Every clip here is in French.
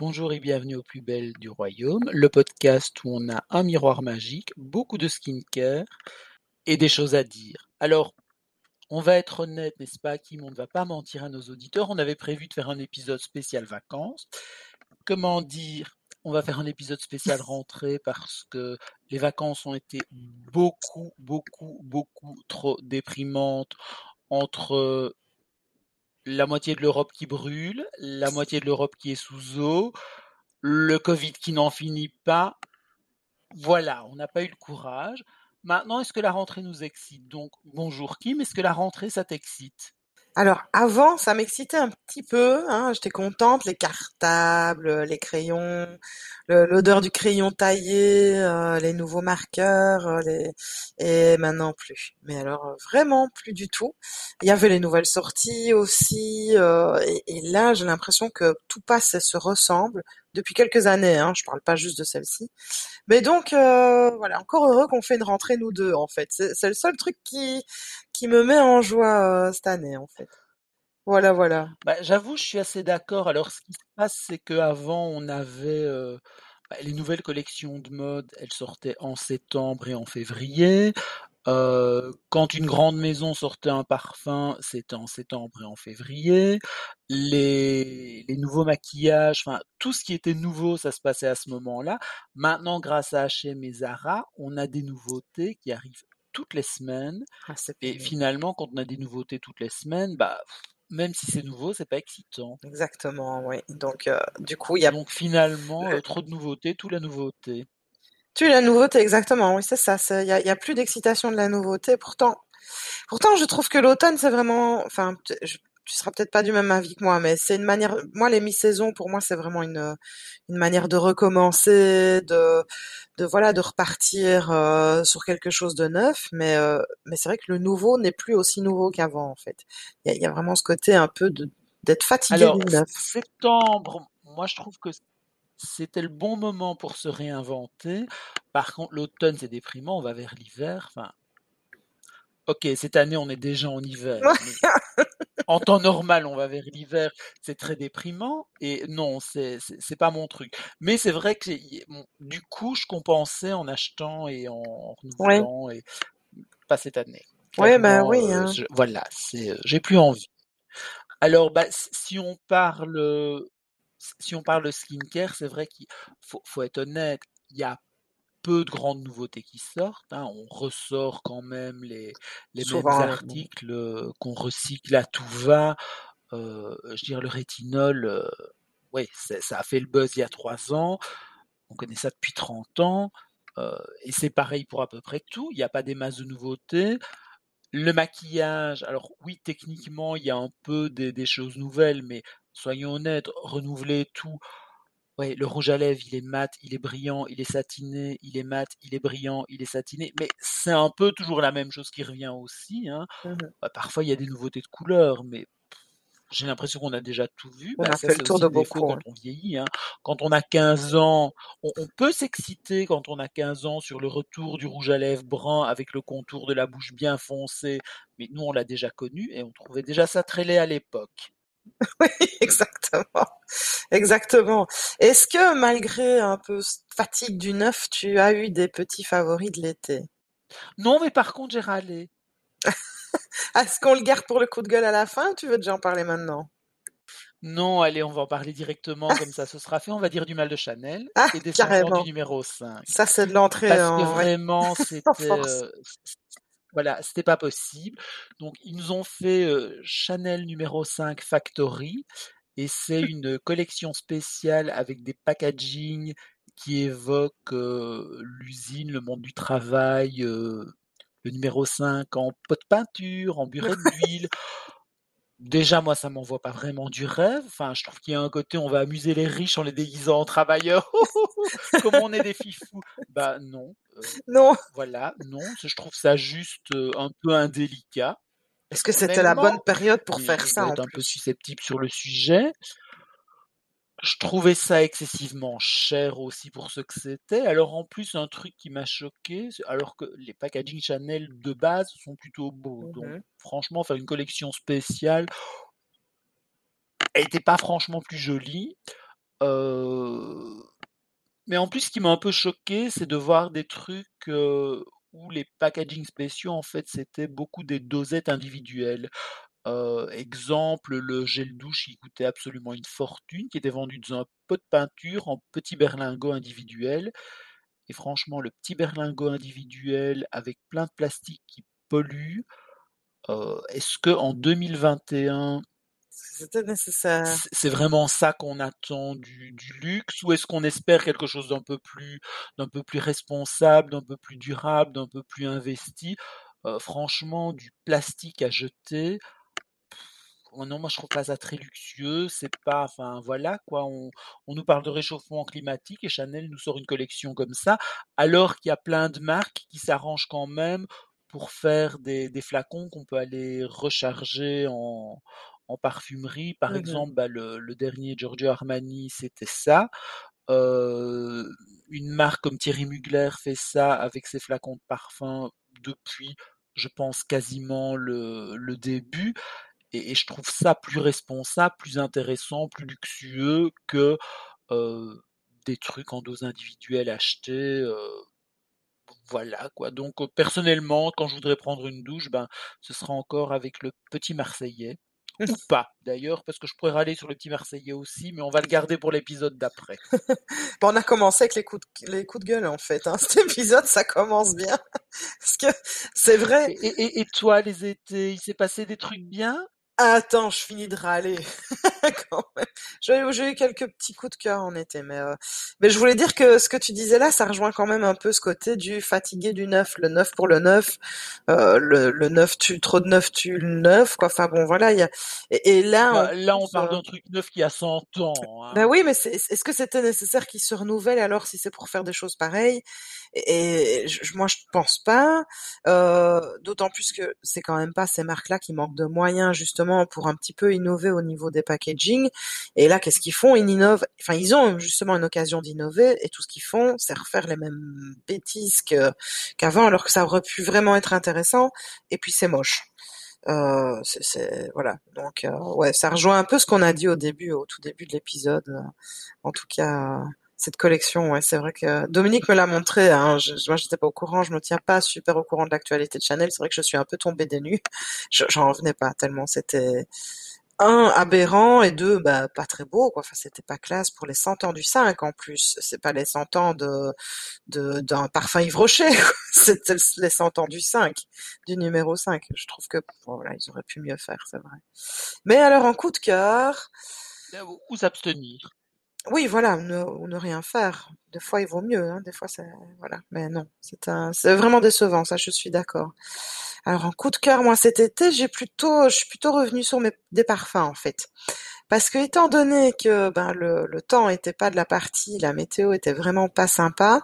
Bonjour et bienvenue au plus belle du royaume, le podcast où on a un miroir magique, beaucoup de skincare et des choses à dire. Alors, on va être honnête, n'est-ce pas, Kim On ne va pas mentir à nos auditeurs. On avait prévu de faire un épisode spécial vacances. Comment dire? On va faire un épisode spécial rentrée parce que les vacances ont été beaucoup, beaucoup, beaucoup trop déprimantes entre la moitié de l'Europe qui brûle, la moitié de l'Europe qui est sous eau, le Covid qui n'en finit pas. Voilà, on n'a pas eu le courage. Maintenant, est-ce que la rentrée nous excite? Donc, bonjour Kim, est-ce que la rentrée, ça t'excite? Alors avant, ça m'excitait un petit peu, hein, j'étais contente, les cartables, les crayons, l'odeur du crayon taillé, euh, les nouveaux marqueurs, euh, et maintenant plus. Mais alors euh, vraiment plus du tout. Il y avait les nouvelles sorties aussi, et, et, là j'ai l'impression que tout passe et se ressemble depuis quelques années. Hein, je parle pas juste de celle-ci. Mais donc voilà, encore heureux qu'on fait une rentrée nous deux en fait. C'est le seul truc qui qui me met en joie cette année en fait. Voilà, voilà. Bah, j'avoue, je suis assez d'accord. Alors, ce qui se passe, c'est qu'avant, on avait bah, les nouvelles collections de mode, elles sortaient en septembre et en février. quand une grande maison sortait un parfum, c'était en septembre et en février. Les, les nouveaux maquillages, enfin tout ce qui était nouveau, ça se passait à ce moment-là. Maintenant, grâce à H&M et Zara, on a des nouveautés qui arrivent toutes les semaines. Ah, et finalement, quand on a des nouveautés toutes les semaines, bah même si c'est nouveau, c'est pas excitant. Exactement, oui. Donc, euh, du coup, il y a. Donc, finalement, euh, trop de nouveautés, tout la nouveauté. Tu la nouveauté, exactement, oui, c'est ça. Il y a, y a, plus d'excitation de la nouveauté. Pourtant, pourtant, je trouve que l'automne, c'est vraiment. Enfin, je, tu seras peut-être pas du même avis que moi, mais c'est une manière. Moi, les mi-saisons, pour moi, c'est vraiment une une manière de recommencer, de de voilà, de repartir euh, sur quelque chose de neuf. Mais euh, mais c'est vrai que le nouveau n'est plus aussi nouveau qu'avant, en fait. Il y a, y a, vraiment ce côté un peu de d'être fatigué Alors, du neuf. Septembre, moi, je trouve que c'était le bon moment pour se réinventer. Par contre, l'automne, c'est déprimant. On va vers l'hiver. Enfin, ok, cette année, on est déjà en hiver. En temps normal, on va vers l'hiver, c'est très déprimant. Et non, c'est c'est pas mon truc. Mais c'est vrai que bon, du coup, je compensais en achetant et en renouvelant ouais. et pas cette année. Ouais, bah oui. Hein. Euh, je, voilà, c'est j'ai plus envie. Alors, bah, si on parle si on parle de skincare, c'est vrai qu'il faut, faut être honnête. Il y a peu de grandes nouveautés qui sortent. Hein. On ressort quand même les, les mêmes articles qu'on recycle à tout va. Euh, je veux dire, le rétinol, euh, ouais, ça a fait le buzz il y a trois ans. On connaît ça depuis 30 ans. Euh, et c'est pareil pour à peu près tout. Il n'y a pas des masses de nouveautés. Le maquillage, alors oui, techniquement, il y a un peu des, des choses nouvelles, mais soyons honnêtes, renouveler tout, Ouais, le rouge à lèvres, il est mat, il est brillant, il est satiné, il est mat, il est brillant, il est satiné. Mais c'est un peu toujours la même chose qui revient aussi. Hein. Mmh bah, parfois, il y a des nouveautés de couleurs, mais j'ai l'impression qu'on a déjà tout vu. On bah, a ça, fait le tour de beaucoup. Quand on vieillit, hein. quand on a 15 ans, on, on peut s'exciter quand on a 15 ans sur le retour du rouge à lèvres brun avec le contour de la bouche bien foncé. Mais nous, on l'a déjà connu et on trouvait déjà ça très laid à l'époque. Oui, exactement. Exactement. Est-ce que malgré un peu fatigue du neuf, tu as eu des petits favoris de l'été? Non, mais par contre, j'ai râlé. Est-ce qu'on le garde pour le coup de gueule à la fin ou tu veux déjà en parler maintenant? Non, allez, on va en parler directement, comme ça ce sera fait. On va dire du mal de Chanel ah, et des du numéro 5. Ça, c'est de l'entrée Parce en... que vraiment, c'était... Euh, voilà, c'était pas possible. Donc, ils nous ont fait euh, Chanel numéro 5 Factory et c'est une collection spéciale avec des packaging qui évoquent euh, l'usine, le monde du travail, euh, le numéro 5 en pot de peinture, en buret d'huile. Déjà, moi, ça m'envoie pas vraiment du rêve. Enfin, je trouve qu'il y a un côté, on va amuser les riches en les déguisant en travailleurs. Comme on est des fifous? Bah non. Euh, non. Voilà, non. Je trouve ça juste euh, un peu indélicat. Est-ce que c'était la bonne période pour faire ça un peu susceptible sur le sujet. Je trouvais ça excessivement cher aussi pour ce que c'était. Alors en plus, un truc qui m'a choqué, alors que les packaging Chanel de base sont plutôt beaux. Donc Mmh franchement, faire une collection spéciale, elle était pas franchement plus jolie. Euh, mais en plus, ce qui m'a un peu choqué, c'est de voir des trucs euh, où les packaging spéciaux, en fait, c'était beaucoup des dosettes individuelles. Euh, exemple, le gel douche, il coûtait absolument une fortune, qui était vendu dans un pot de peinture en petit berlingot individuel. Et franchement, le petit berlingot individuel avec plein de plastique qui pollue, euh, est-ce que en 2021, C'était nécessaire. c'est vraiment ça qu'on attend du, du luxe, ou est-ce qu'on espère quelque chose d'un peu plus, d'un peu plus responsable, d'un peu plus durable, d'un peu plus investi? Euh, franchement, du plastique à jeter, Oh non, moi je trouve pas ça très luxueux, c'est pas enfin voilà quoi, on on nous parle de réchauffement climatique et Chanel nous sort une collection comme ça, alors qu'il y a plein de marques qui s'arrangent quand même pour faire des des flacons qu'on peut aller recharger en en parfumerie. Par Mmh exemple, bah, le le dernier Giorgio Armani, c'était ça. Une marque comme Thierry Mugler fait ça avec ses flacons de parfum depuis, je pense, quasiment le le début. Et, et je trouve ça plus responsable, plus intéressant, plus luxueux que euh, des trucs en dose individuelle achetés. euh, voilà quoi. Donc personnellement, quand je voudrais prendre une douche, ben ce sera encore avec le petit Marseillais. Ou pas d'ailleurs, parce que je pourrais râler sur le petit Marseillais aussi, mais on va le garder pour l'épisode d'après. Bon, on a commencé avec les coups de, les coups de gueule, en fait. Hein. Cet épisode, ça commence bien. Parce que c'est vrai. Et, et, et toi, les étés, il s'est passé des trucs bien? Attends, je finis de râler. Quand même. J'ai j'ai eu quelques petits coups de cœur en été, mais euh, mais je voulais dire que ce que tu disais là, ça rejoint quand même un peu ce côté du fatigué du neuf, le neuf pour le neuf, euh, le, le neuf tue trop de neuf tue le neuf, quoi. Enfin bon, voilà. Il y a et, et là, Bah, Là, on parle euh, d'un truc neuf qui a 100 ans. ben Hein. oui, mais c'est- est-ce que c'était nécessaire qu'il se renouvelle alors si c'est pour faire des choses pareilles? Et, et je- moi, je pense pas. Euh, D'autant plus que c'est quand même pas ces marques-là qui manquent de moyens justement pour un petit peu innover au niveau des packaging. Et là, qu'est-ce qu'ils font? Ils innovent. Enfin, ils ont justement une occasion d'innover et tout ce qu'ils font, c'est refaire les mêmes bêtises qu'avant, alors que ça aurait pu vraiment être intéressant. Et puis c'est moche. Euh, voilà. Donc euh, ouais, ça rejoint un peu ce qu'on a dit au début, au tout début de l'épisode. En tout cas, cette collection, ouais, c'est vrai que Dominique me l'a montré. Hein, je, moi, j'étais pas au courant, je me tiens pas super au courant de l'actualité de Chanel. C'est vrai que je suis un peu tombée des nues. Je- J'en revenais pas tellement. C'était un aberrant et deux bah pas très beau quoi. Enfin, c'était pas classe pour les 100 ans du 5 en plus. C'est pas les 100 ans de d'un parfum Yves Rocher. C'était les 100 ans du 5, du numéro 5. Je trouve que bon, voilà, ils auraient pu mieux faire, c'est vrai. Mais alors en coup de cœur, ou s'abstenir. Oui, voilà, ne, ne rien faire. Des fois, il vaut mieux, hein, des fois, c'est, voilà. Mais non, c'est un, c'est vraiment décevant, ça, je suis d'accord. Alors, en coup de cœur, moi, cet été, j'ai plutôt, je suis plutôt revenue sur mes, des parfums, en fait. Parce que, étant donné que, ben, le, le temps était pas de la partie, la météo était vraiment pas sympa,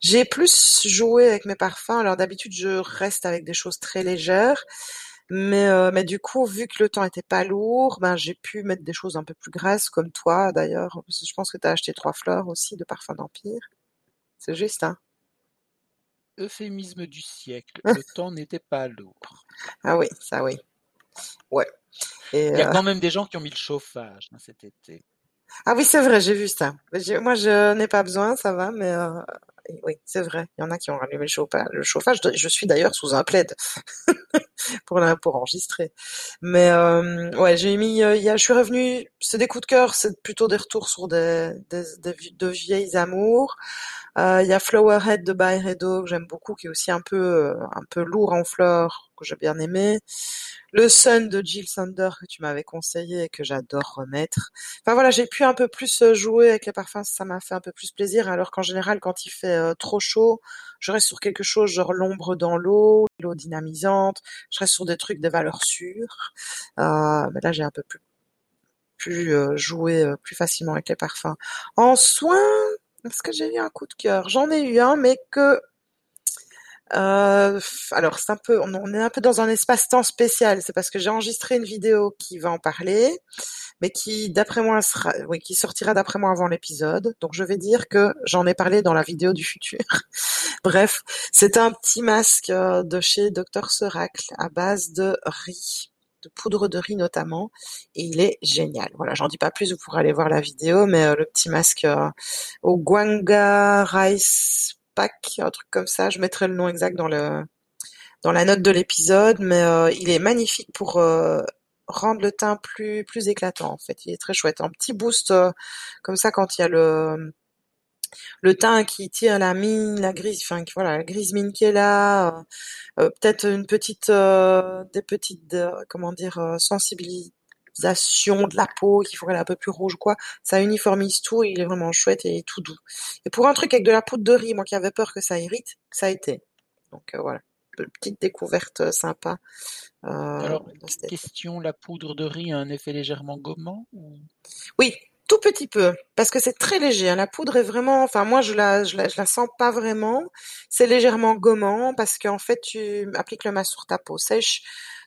j'ai plus joué avec mes parfums. Alors, d'habitude, je reste avec des choses très légères. Mais, euh, mais du coup, vu que le temps était pas lourd, ben j'ai pu mettre des choses un peu plus grasses, comme toi d'ailleurs. Parce que Je pense que tu as acheté trois fleurs aussi de parfum d'Empire. C'est juste, hein? Euphémisme du siècle, le temps n'était pas lourd. Ah oui, ça oui. Ouais. Et Il y a euh, quand même des gens qui ont mis le chauffage hein, cet été. ah oui, c'est vrai, j'ai vu ça. Moi, je n'ai pas besoin, ça va, mais euh, oui, c'est vrai. Il y en a qui ont rallumé le chauffage. Le chauffage. Je suis d'ailleurs sous un plaid pour la, pour enregistrer. Mais euh, ouais, j'ai mis. euh, y a, je suis revenue. C'est des coups de cœur. C'est plutôt des retours sur des, des, des de vieilles amours. Euh, Il y a Flowerhead de Byredo que j'aime beaucoup, qui est aussi un peu euh, un peu lourd en fleurs, que j'ai bien aimé. Le Sun de Jill Sander que tu m'avais conseillé et que j'adore remettre. Enfin voilà, j'ai pu un peu plus euh, jouer avec les parfums, ça m'a fait un peu plus plaisir. Alors qu'en général, quand il fait trop chaud, je reste sur quelque chose genre l'ombre dans l'eau, l'eau dynamisante. Je reste sur des trucs de valeur sûre. Euh, mais là, j'ai un peu plus euh, joué euh, plus facilement avec les parfums. En soins, est-ce que j'ai eu un coup de cœur? J'en ai eu un, mais que Euh, alors c'est un peu, on est un peu dans un espace-temps spécial. C'est parce que j'ai enregistré une vidéo qui va en parler, mais qui, d'après moi, sera, oui, qui sortira d'après moi avant l'épisode. Donc je vais dire que j'en ai parlé dans la vidéo du futur. Bref, c'est un petit masque euh, de chez Dr Seracle à base de riz de poudre de riz notamment, et il est génial. Voilà, j'en dis pas plus, vous pourrez aller voir la vidéo, mais euh, le petit masque au Guanga Rice un truc comme ça. Je mettrai le nom exact dans le dans la note de l'épisode, mais euh, il est magnifique pour euh, rendre le teint plus plus éclatant. En fait, il est très chouette. Un petit boost euh, comme ça quand il y a le le teint qui tire la mine, la grise, enfin voilà, la grise mine qui est là, peut-être une petite, des petites, comment dire, sensibilité de la peau qui ferait un peu plus rouge quoi. Ça uniformise tout il est vraiment chouette et tout doux. Et pour un truc avec de la poudre de riz, moi qui avais peur que ça irrite, ça a été. Donc euh, voilà, petite découverte euh, sympa. Euh, Alors, question, la poudre de riz a un effet légèrement gommant Oui, tout petit peu, parce que c'est très léger. Hein. La poudre est vraiment, enfin moi je la, je la, je la sens pas vraiment. C'est légèrement gommant parce qu'en fait tu appliques le masque sur ta peau sèche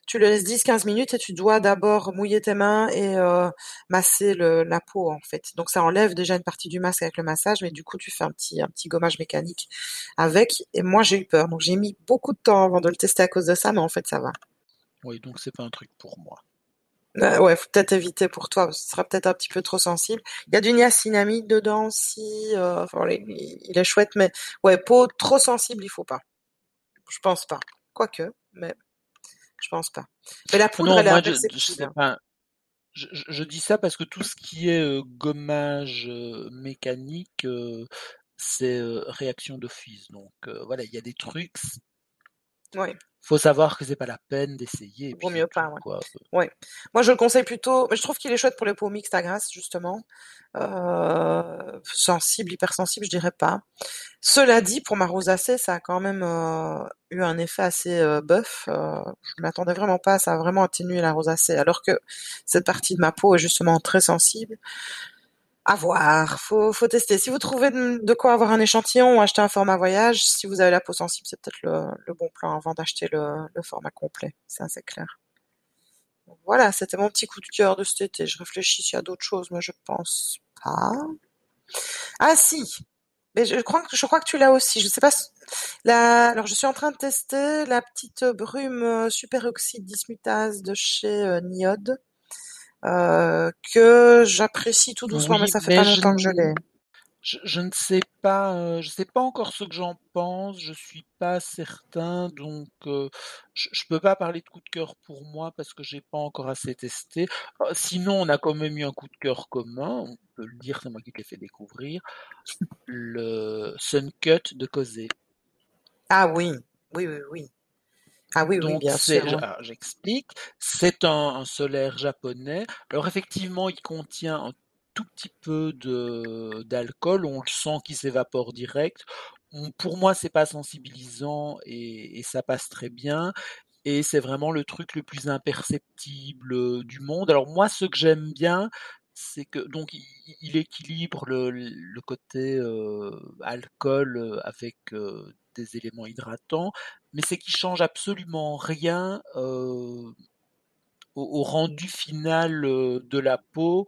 tu le laisses 10-15 minutes et tu dois d'abord mouiller tes mains et euh, masser le, la peau en fait. Donc ça enlève déjà une partie du masque avec le massage, mais du coup tu fais un petit un petit gommage mécanique avec. Et moi j'ai eu peur, donc j'ai mis beaucoup de temps avant de le tester à cause de ça, mais en fait ça va. Oui, donc c'est pas un truc pour moi. Euh, ouais, faut peut-être éviter pour toi, ce sera peut-être un petit peu trop sensible. Il y a du niacinamide dedans aussi, euh, enfin, il est chouette, mais ouais, peau trop sensible, il faut pas. Je pense pas. Quoique, mais je pense pas. Mais la poudre, elle est hein. je, je, dis ça parce que tout ce qui est euh, gommage euh, mécanique, euh, c'est réaction d'office. Donc voilà, il y a des trucs. Oui faut savoir que c'est pas la peine d'essayer. Vaut mieux pas, ouais. ouais. Moi, je le conseille plutôt. Mais je trouve qu'il est chouette pour les peaux mixtes à grasse, justement. Euh, sensible, hypersensible, je dirais pas. Cela dit, pour ma rosacée, ça a quand même euh, eu un effet assez euh, bœuf. Euh, je m'attendais vraiment pas. Ça a vraiment atténué la rosacée, alors que cette partie de ma peau est justement très sensible. À voir, faut, faut tester. Si vous trouvez de quoi avoir un échantillon ou acheter un format voyage, si vous avez la peau sensible, c'est peut-être le, bon plan avant d'acheter le, format complet. C'est assez clair. voilà, c'était mon petit coup de cœur de cet été. Je réfléchis s'il y a d'autres choses, mais je pense pas. Ah si, mais je crois que je crois que tu l'as aussi. Je sais pas. La, alors je suis en train de tester la petite brume euh, superoxyde dismutase de chez euh, Niode. Euh, que j'apprécie tout doucement, mais ça fait pas longtemps que je l'ai. Je, ne sais pas, euh, je sais pas encore ce que j'en pense. Je suis pas certain, donc euh, je, je, peux pas parler de coup de cœur pour moi parce que j'ai pas encore assez testé. sinon, on a quand même eu un coup de cœur commun. On peut le dire, c'est moi qui te l'ai fait découvrir. Le Sun Cut de Cosé. Ah oui, oui, oui, oui. Ah oui, oui, bien sûr. J'explique. C'est un, solaire japonais. Alors effectivement, il contient un tout petit peu d'alcool. On le sent qui s'évapore direct. pour moi, c'est pas sensibilisant et, ça passe très bien. Et c'est vraiment le truc le plus imperceptible du monde. Alors moi, ce que j'aime bien, c'est que donc il, équilibre le, côté euh, alcool euh, avec euh, des éléments hydratants, mais c'est qu'il change absolument rien au, rendu final de la peau.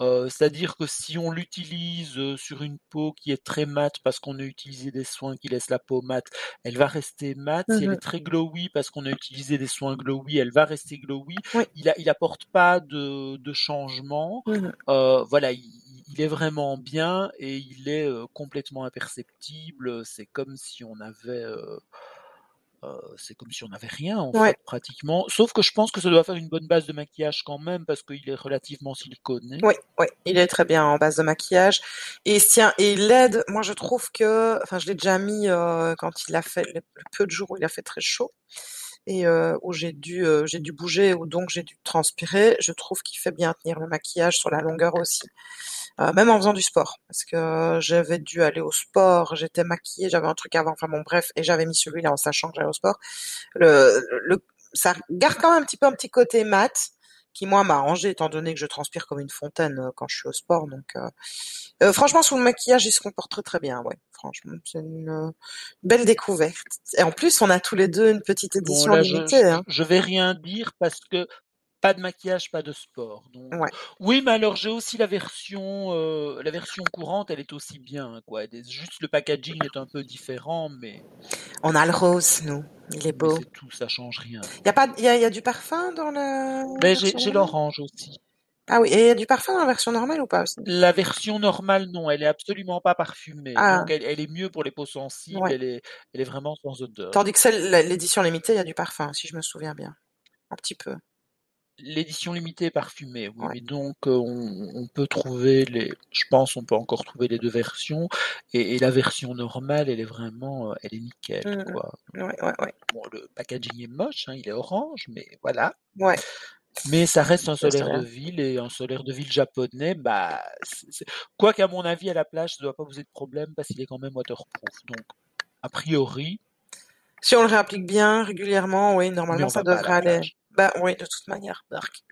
C'est-à-dire que si on l'utilise sur une peau qui est très mate parce qu'on a utilisé des soins qui laissent la peau mate, elle va rester mate. Si elle est mmh très glowy parce qu'on a utilisé des soins glowy, elle va rester glowy. Il, a, il apporte pas de, de changement. Mmh voilà, il est vraiment bien et il est complètement imperceptible. C'est comme si on avait, c'est comme si on n'avait rien en fait pratiquement. Sauf que je pense que ça doit faire une bonne base de maquillage quand même parce qu'il est relativement siliconé. Oui, oui, il est très bien en base de maquillage et tiens et il aide. Moi, je trouve que, enfin, je l'ai déjà mis quand il a fait le peu de jours où il a fait très chaud et où j'ai dû j'ai dû bouger ou donc j'ai dû transpirer. Je trouve qu'il fait bien tenir le maquillage sur la longueur aussi. Euh, même en faisant du sport, parce que j'avais dû aller au sport, j'étais maquillée, j'avais un truc avant, enfin bon bref, et j'avais mis celui-là en sachant que j'allais au sport. Le, le, ça garde quand même un petit peu un petit côté mat, qui moi m'a arrangé étant donné que je transpire comme une fontaine euh, quand je suis au sport. Donc euh, euh, franchement sous le maquillage il se comporte très très bien. Ouais, franchement c'est une belle découverte. Et en plus on a tous les deux une petite édition limitée. Je, hein. je, vais rien dire parce que pas de maquillage, pas de sport. Donc... Oui, mais alors j'ai aussi la version, euh, la version courante, elle est aussi bien. Quoi. Juste le packaging est un peu différent, mais. On a le rose, nous. Il est beau. C'est tout, ça change rien. Il y a pas, il y a, y a, du parfum dans la. Ben, j'ai l'orange aussi. Ah oui, et il y a du parfum dans la version normale ou pas aussi? La version normale, non, elle est absolument pas parfumée. Ah. Donc elle, elle, est mieux pour les peaux sensibles, elle, est, elle est vraiment sans odeur. Tandis que l'édition limitée, il y a du parfum, si je me souviens bien. Un petit peu l'édition limitée est parfumée, oui. donc euh, on, peut trouver les, je pense, on peut encore trouver les deux versions. Et, la version normale, elle est vraiment, euh, elle est nickel, mmh, mmh. quoi. Ouais, ouais, ouais. Bon, le packaging est moche, hein, il est orange, mais voilà. Ouais. Mais ça reste un solaire de ville et un solaire de ville japonais, bah, quoi qu'à mon avis à la plage, ça ne doit pas poser de problème parce qu'il est quand même waterproof. Donc, a priori. Si on le réapplique bien régulièrement, oui, normalement ça devrait aller. Bah oui, de toute manière, Dark.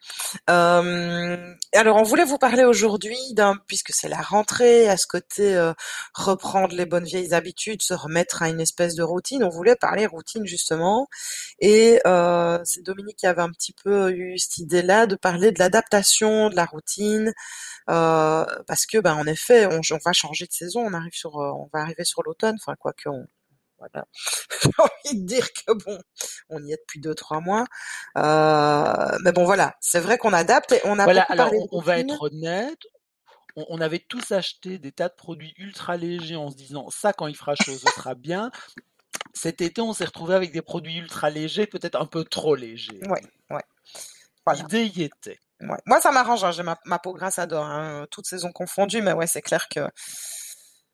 Euh, alors, on voulait vous parler aujourd'hui d'un, puisque c'est la rentrée, à ce côté euh, reprendre les bonnes vieilles habitudes, se remettre à une espèce de routine. On voulait parler routine justement, et euh, c'est Dominique qui avait un petit peu eu cette idée-là de parler de l'adaptation de la routine, euh, parce que, ben, en effet, on, va changer de saison. On arrive sur, on va arriver sur l'automne. Enfin, quoi que on, voilà. J'ai envie de dire que bon, on y est depuis deux trois mois, euh, mais bon voilà, c'est vrai qu'on adapte et on a. Voilà, alors on, va être honnête. On, avait tous acheté des tas de produits ultra légers en se disant ça quand il fera chaud, ce sera bien. Cet été, on s'est retrouvé avec des produits ultra légers, peut-être un peu trop légers. Ouais, ouais. L'idée y était. Ouais. Moi, ça m'arrange. Hein. J'ai ma, ma, peau grasse adore, hein, toutes saisons confondues, mais ouais, c'est clair que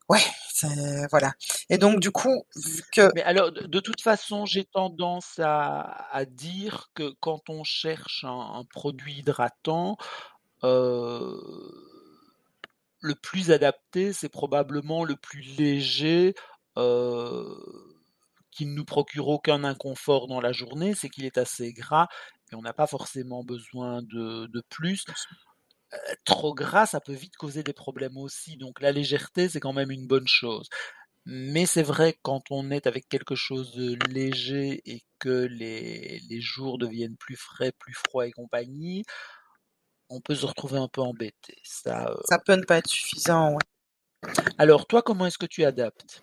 Ouais, voilà. Et donc du coup, vu que Mais alors de, toute façon, j'ai tendance à, à, dire que quand on cherche un, un produit hydratant, euh, le plus adapté, c'est probablement le plus léger, euh, qui ne nous procure aucun inconfort dans la journée, c'est qu'il est assez gras et on n'a pas forcément besoin de, de plus trop gras, ça peut vite causer des problèmes aussi. Donc la légèreté, c'est quand même une bonne chose. Mais c'est vrai quand on est avec quelque chose de léger et que les, les jours deviennent plus frais, plus froids et compagnie, on peut se retrouver un peu embêté. Ça, euh ça peut ne pas être suffisant. Ouais. Alors toi, comment est-ce que tu adaptes?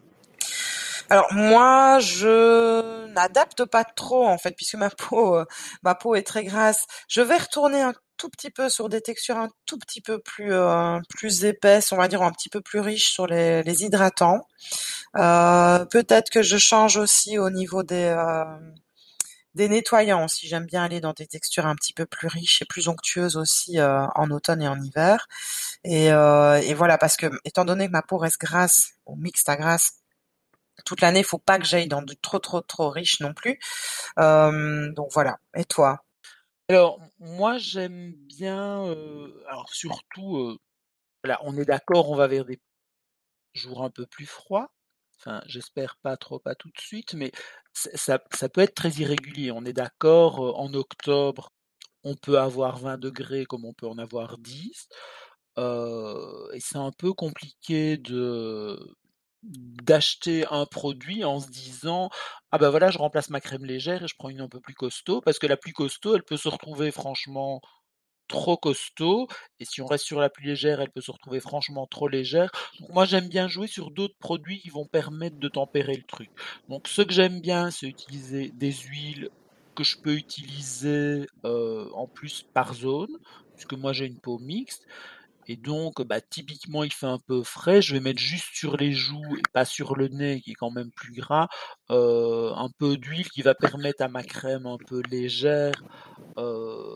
Alors moi, je n'adapte pas trop en fait, puisque ma peau, euh, ma peau est très grasse. Je vais retourner un petit peu sur des textures un tout petit peu plus euh, plus épaisses, on va dire un petit peu plus riches sur les, les hydratants. Euh, Peut-être que je change aussi au niveau des euh, des nettoyants. Si j'aime bien aller dans des textures un petit peu plus riches et plus onctueuses aussi en automne et en hiver. Et, et voilà, parce que étant donné que ma peau reste grasse ou mixte à grasse toute l'année, faut pas que j'aille dans du trop trop trop riche non plus. Donc voilà. Et toi? Alors, moi, j'aime bien, alors surtout, on est d'accord, on va vers des jours un peu plus froids. Enfin, j'espère pas trop, pas tout de suite, mais ça, peut être très irrégulier. On est d'accord, en octobre, on peut avoir 20 degrés comme on peut en avoir 10. et c'est un peu compliqué de d'acheter un produit en se disant ah ben voilà je remplace ma crème légère et je prends une un peu plus costaud parce que la plus costaud elle peut se retrouver franchement trop costaud et si on reste sur la plus légère elle peut se retrouver franchement trop légère. Donc moi j'aime bien jouer sur d'autres produits qui vont permettre de tempérer le truc. Donc ce que j'aime bien c'est utiliser des huiles que je peux utiliser en plus par zone puisque moi j'ai une peau mixte et donc, bah, typiquement, il fait un peu frais. Je vais mettre juste sur les joues et pas sur le nez, qui est quand même plus gras, euh, un peu d'huile qui va permettre à ma crème un peu légère euh,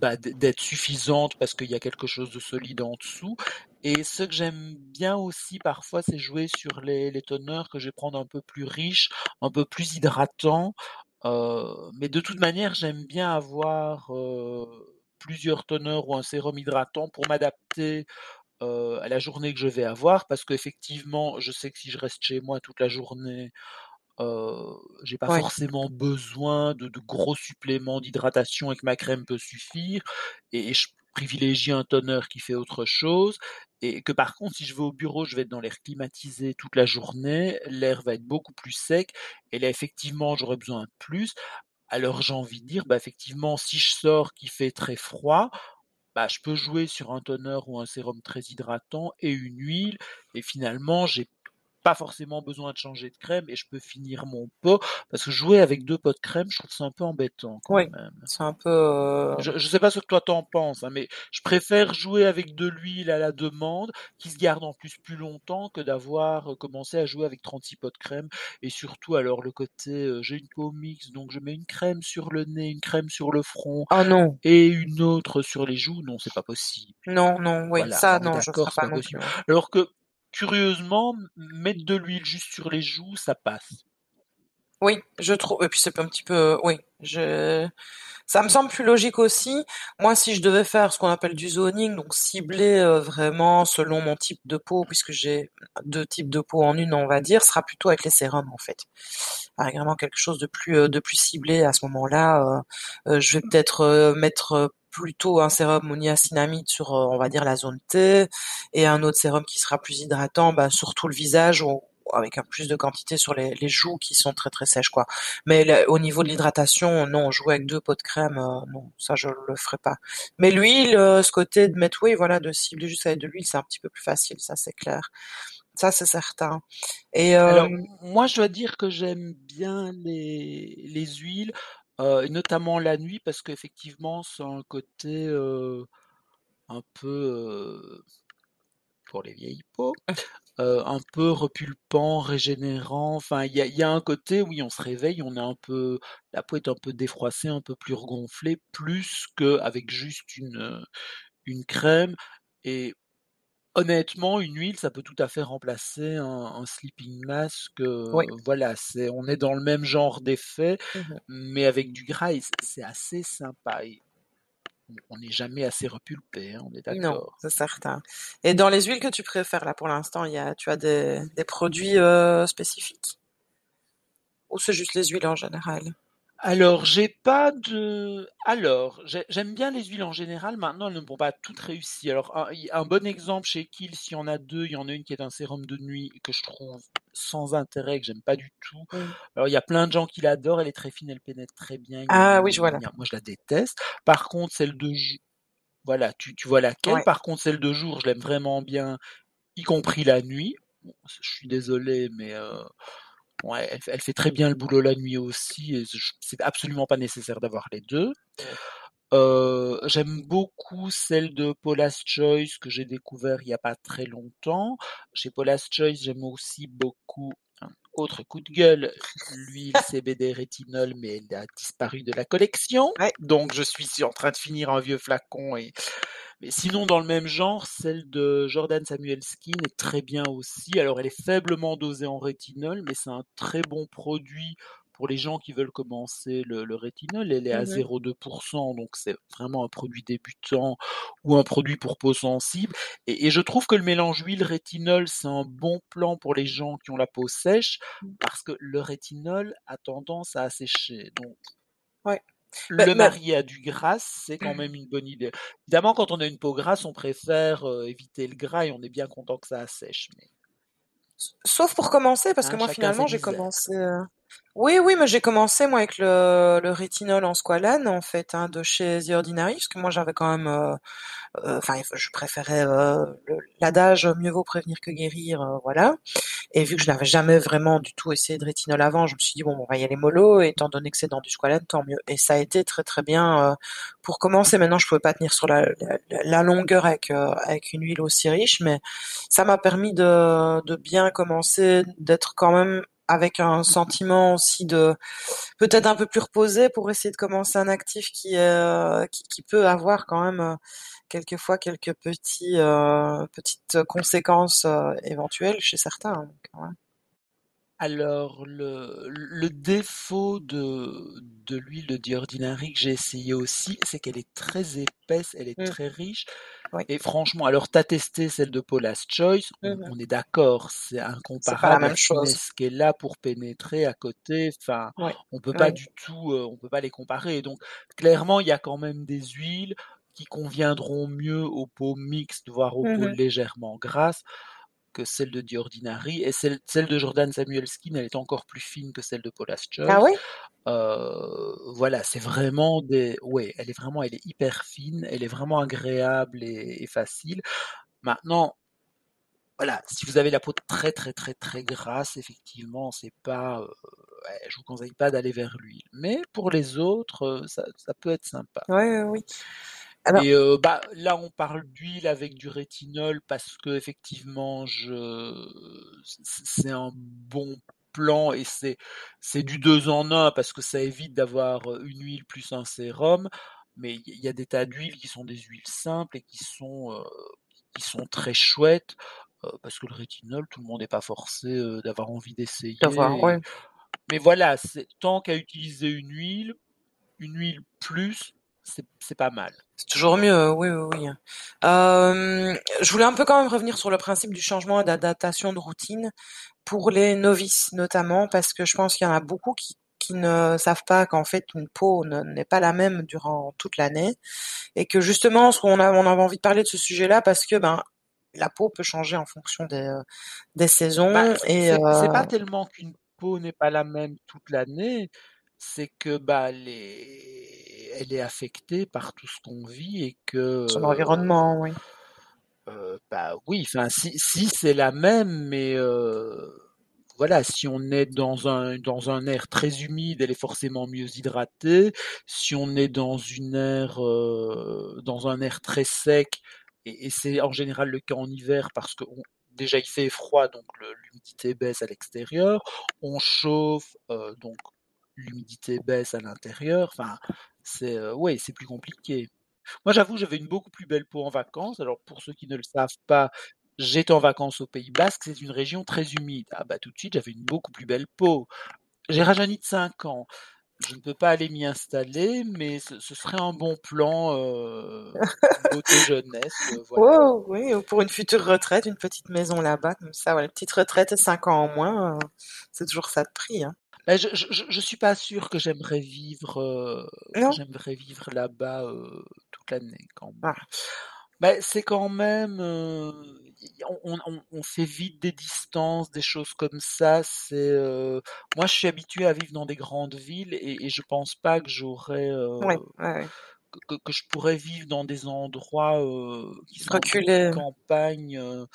bah, d'être suffisante parce qu'il y a quelque chose de solide en dessous. Et ce que j'aime bien aussi parfois, c'est jouer sur les, les que je vais prendre un peu plus riches, un peu plus hydratants. Euh, mais de toute manière, j'aime bien avoir plusieurs teneurs ou un sérum hydratant pour m'adapter à la journée que je vais avoir, parce qu'effectivement, je sais que si je reste chez moi toute la journée, Heu, j'ai pas forcément besoin de de gros suppléments d'hydratation et que ma crème peut suffire et et je privilégie un toner qui fait autre chose et que par contre, si je vais au bureau, je vais être dans l'air climatisé toute la journée, l'air va être beaucoup plus sec et là, effectivement, j'aurais besoin de plus. Alors j'ai envie de dire, bah, effectivement, si je sors qu'il fait très froid, bah, je peux jouer sur un toner ou un sérum très hydratant et une huile et finalement, j'ai pas forcément besoin de changer de crème et je peux finir mon pot parce que jouer avec 2 pots de crème, je trouve ça un peu embêtant quand Oui, même. c'est un peu, heu Je je sais pas ce que toi tu en penses, hein, mais je préfère jouer avec de l'huile à la demande, qui se garde en plus plus longtemps que d'avoir, heu, commencé à jouer avec 36 pots de crème et surtout alors le côté, heu, j'ai une peau mixte donc je mets une crème sur le nez, une crème sur le front ah non, et une autre sur les joues. Non, c'est pas possible. non, non, oui, Voilà, ça non, je pas pas non plus. Alors que curieusement, mettre de l'huile juste sur les joues, ça passe. Oui, je trouve et puis c'est un petit peu oui, je ça me semble plus logique aussi. Moi, si je devais faire ce qu'on appelle du zoning, donc cibler, heu, vraiment selon mon type de peau, puisque j'ai 2 types de peau en une, on va dire, sera plutôt avec les sérums, en fait. Avec vraiment quelque chose de plus, heu, de plus ciblé à ce moment-là, heu, je vais peut-être, mettre, plutôt un sérum niacinamide sur, heu, on va dire la zone T et un autre sérum qui sera plus hydratant, bah, sur tout le visage ou avec un plus de quantité sur les joues qui sont très, très sèches, quoi. Mais au niveau de l'hydratation, non, jouer avec 2 pots de crème, heu, non, ça je le ferai pas. Mais l'huile, heu, ce côté de oui, voilà, de cibler juste avec de l'huile, c'est un petit peu plus facile, ça c'est clair. Ça, c'est certain et moi, je dois dire que j'aime bien les les huiles, et notamment la nuit parce qu'effectivement, a un côté, un peu, pour les vieilles peaux, un peu repulpant, régénérant. Enfin, il y a il y a un côté, oui, on se réveille, on est un peu la peau est un peu défroissée, un peu plus regonflée, plus qu'avec juste une, une crème et Honnêtement, une huile, ça peut tout à fait remplacer un un sleeping mask, oui. heu, voilà, c'est on est dans le même genre d'effet, Mmh mais avec du gras c'est assez sympa et on n'est jamais assez repulpé, hein, on est Non, d'accord. c'est certain et dans les huiles que tu préfères, là, pour l'instant, il y a tu as des des produits, heu, spécifiques? Ou c'est juste les huiles en général? Alors, j'ai pas de alors, j'ai j'aime bien les huiles en général, maintenant elles ne m'ont pas toutes réussi. Alors un bon exemple chez Kiehl's, il y en a 2, il y en a une qui est un sérum de nuit que je trouve sans intérêt, que j'aime pas du tout. Alors il y a plein de gens qui l'adorent, elle est très fine, elle pénètre très bien, gna Ah oui, gna je gna vois là. gna. Moi je la déteste. Par contre celle de jou voilà, tu tu vois laquelle? Ouais. Par contre celle de jour, je l'aime vraiment bien, y compris la nuit. Bon, je suis désolé mais heu Elle fait elle fait très bien le boulot la nuit aussi et c'est absolument pas nécessaire d'avoir les 2. Mmh. Heu, j'aime beaucoup celle de Paula's Choice que j'ai découvert il y a pas très longtemps. Chez Paula's Choice, j'aime aussi beaucoup autre coup de gueule, l'huile CBD rétinol, mais elle a disparu de la collection. Ouais. Donc je suis en train de finir un vieux flacon et mais sinon dans le même genre, celle de Jordan Samuel Skin est très bien aussi. Alors elle est faiblement dosée en rétinol, mais c'est un très bon produit pour les gens qui veulent commencer le, le rétinol, elle est à Mmh 0,2%, donc c'est vraiment un produit débutant ou un produit pour peau sensible. Et, et je trouve que le mélange huile-rétinol, c'est un bon plan pour les gens qui ont la peau sèche, parce que le rétinol a tendance à assécher. Donc, Ouais. Le mais marier à du gras, c'est quand même une bonne idée. Évidemment, quand on a une peau grasse, on préfère euh, éviter le gras et on est bien content que ça assèche. Mais sauf pour commencer, parce que hein, moi, finalement, j'ai commencé, heu oui, oui, mais j'ai commencé, moi, avec le le rétinol en squalane, en fait, hein, de chez The Ordinary, parce que moi, j'avais quand même, heu heu, enfin, je préférais, le l'adage: «Mieux vaut prévenir que guérir», heu, voilà Et vu que je n'avais jamais vraiment du tout essayé de rétinol avant, je me suis dit bon, on va y aller mollo, étant donné que c'est dans du squalane, tant mieux. Et ça a été très très bien euh, pour commencer. Maintenant, je pouvais pas tenir sur la, la, longueur avec euh, avec une huile aussi riche, mais ça m'a permis de de bien commencer, d'être quand même avec un sentiment aussi de peut-être un peu plus reposé pour essayer de commencer un actif qui euh, qui, peut avoir quand même euh, quelquefois quelques petits euh, petites conséquences éventuelles chez certains. Ouais. Alors, le, le défaut de, de l'huile de The Ordinary que j'ai essayé aussi, c'est qu'elle est très épaisse, elle est Mmh. très riche. Oui. Et franchement, alors tu as testé celle de Paula's Choice, on, Mmh on est d'accord, c'est C'est pas la incomparable, la même chose. finesse qu'elle a pour pénétrer à côté, enfin, Oui. on peut pas Oui. du tout, euh, on peut pas les comparer. Donc, clairement, il y a quand même des huiles qui conviendront mieux aux peaux mixtes, voire aux peaux Mhm. légèrement grasses que celle de The Ordinary. Et celle, celle de Jordan Samuel Skin, elle est encore plus fine que celle de Paula's Choice. Ah? Euh, voilà, c'est vraiment des, ouais, elle est vraiment, elle est hyper fine, elle est vraiment agréable et, et facile. Maintenant, voilà, si vous avez la peau très très très très grasse, effectivement, c'est pas, euh, ouais, je vous conseille pas d'aller vers l'huile. Mais pour les autres, euh, ça, ça peut être sympa. Oui, oui, oui. Alors- Et euh, bah là, on parle d'huile avec du rétinol parce que effectivement, je, c'est un bon plan et c'est c'est du deux en un parce que ça évite d'avoir une huile plus un sérum. Mais il y a des tas d'huiles qui sont des huiles simples et qui sont euh, qui sont très chouettes euh, parce que le rétinol, tout le monde n'est pas forcé euh, d'avoir envie d'essayer. Ouais. Mais voilà, c'est tant qu'à utiliser une huile, une huile plus, c'est pas mal. C'est toujours mieux, oui, oui, oui. Euh, je voulais un peu quand même revenir sur le principe du changement et d'adaptation de routine pour les novices notamment, parce que je pense qu'il y en a beaucoup qui, qui ne savent pas qu'en fait une peau ne- n'est pas la même durant toute l'année et que justement ce qu'on a, on avait envie de parler de ce sujet-là parce que ben la peau peut changer en fonction des, euh, des saisons Bah, et c'est c'est euh, pas tellement qu'une peau n'est pas la même toute l'année, c'est que bah les... elle est affectée par tout ce qu'on vit et que son euh, environnement, oui. euh, bah oui, enfin si, si c'est la même, mais euh, voilà, si on est dans un dans un air très humide, elle est forcément mieux hydratée. Si on est dans une air euh, dans un air très sec, et, et c'est en général le cas en hiver parce que on- déjà il fait froid, donc l'humidité baisse à l'extérieur. On chauffe, donc l'humidité baisse à l'intérieur. Enfin, c'est euh, ouais, c'est plus compliqué. Moi, j'avoue, j'avais une beaucoup plus belle peau en vacances. Alors, pour ceux qui ne le savent pas, j'étais en vacances au Pays Basque. C'est une région très humide. Ah bah tout de suite, j'avais une beaucoup plus belle peau. J'ai rajeuni de 5 ans. Je ne peux pas aller m'y installer, mais ce, ce serait un bon plan euh, beauté jeunesse. voilà. Oh, oui, ou pour une future retraite, une petite maison là-bas, comme ça, voilà, petite retraite et cinq ans en moins, euh, c'est toujours ça de prix, hein. Ben, je, je, je- suis pas sûr que j'aimerais vivre, euh, que Non? j'aimerais vivre là-bas euh, toute l'année quand même. Ah. Ben, c'est quand même, euh, on, on- on fait vite des distances, des choses comme ça. C'est, euh, moi, je suis habitué à vivre dans des grandes villes et, et je pense pas que j'aurais, euh, Ouais, ouais, ouais. que, que- que je pourrais vivre dans des endroits euh, qui sont un peu Reculer. campagne euh,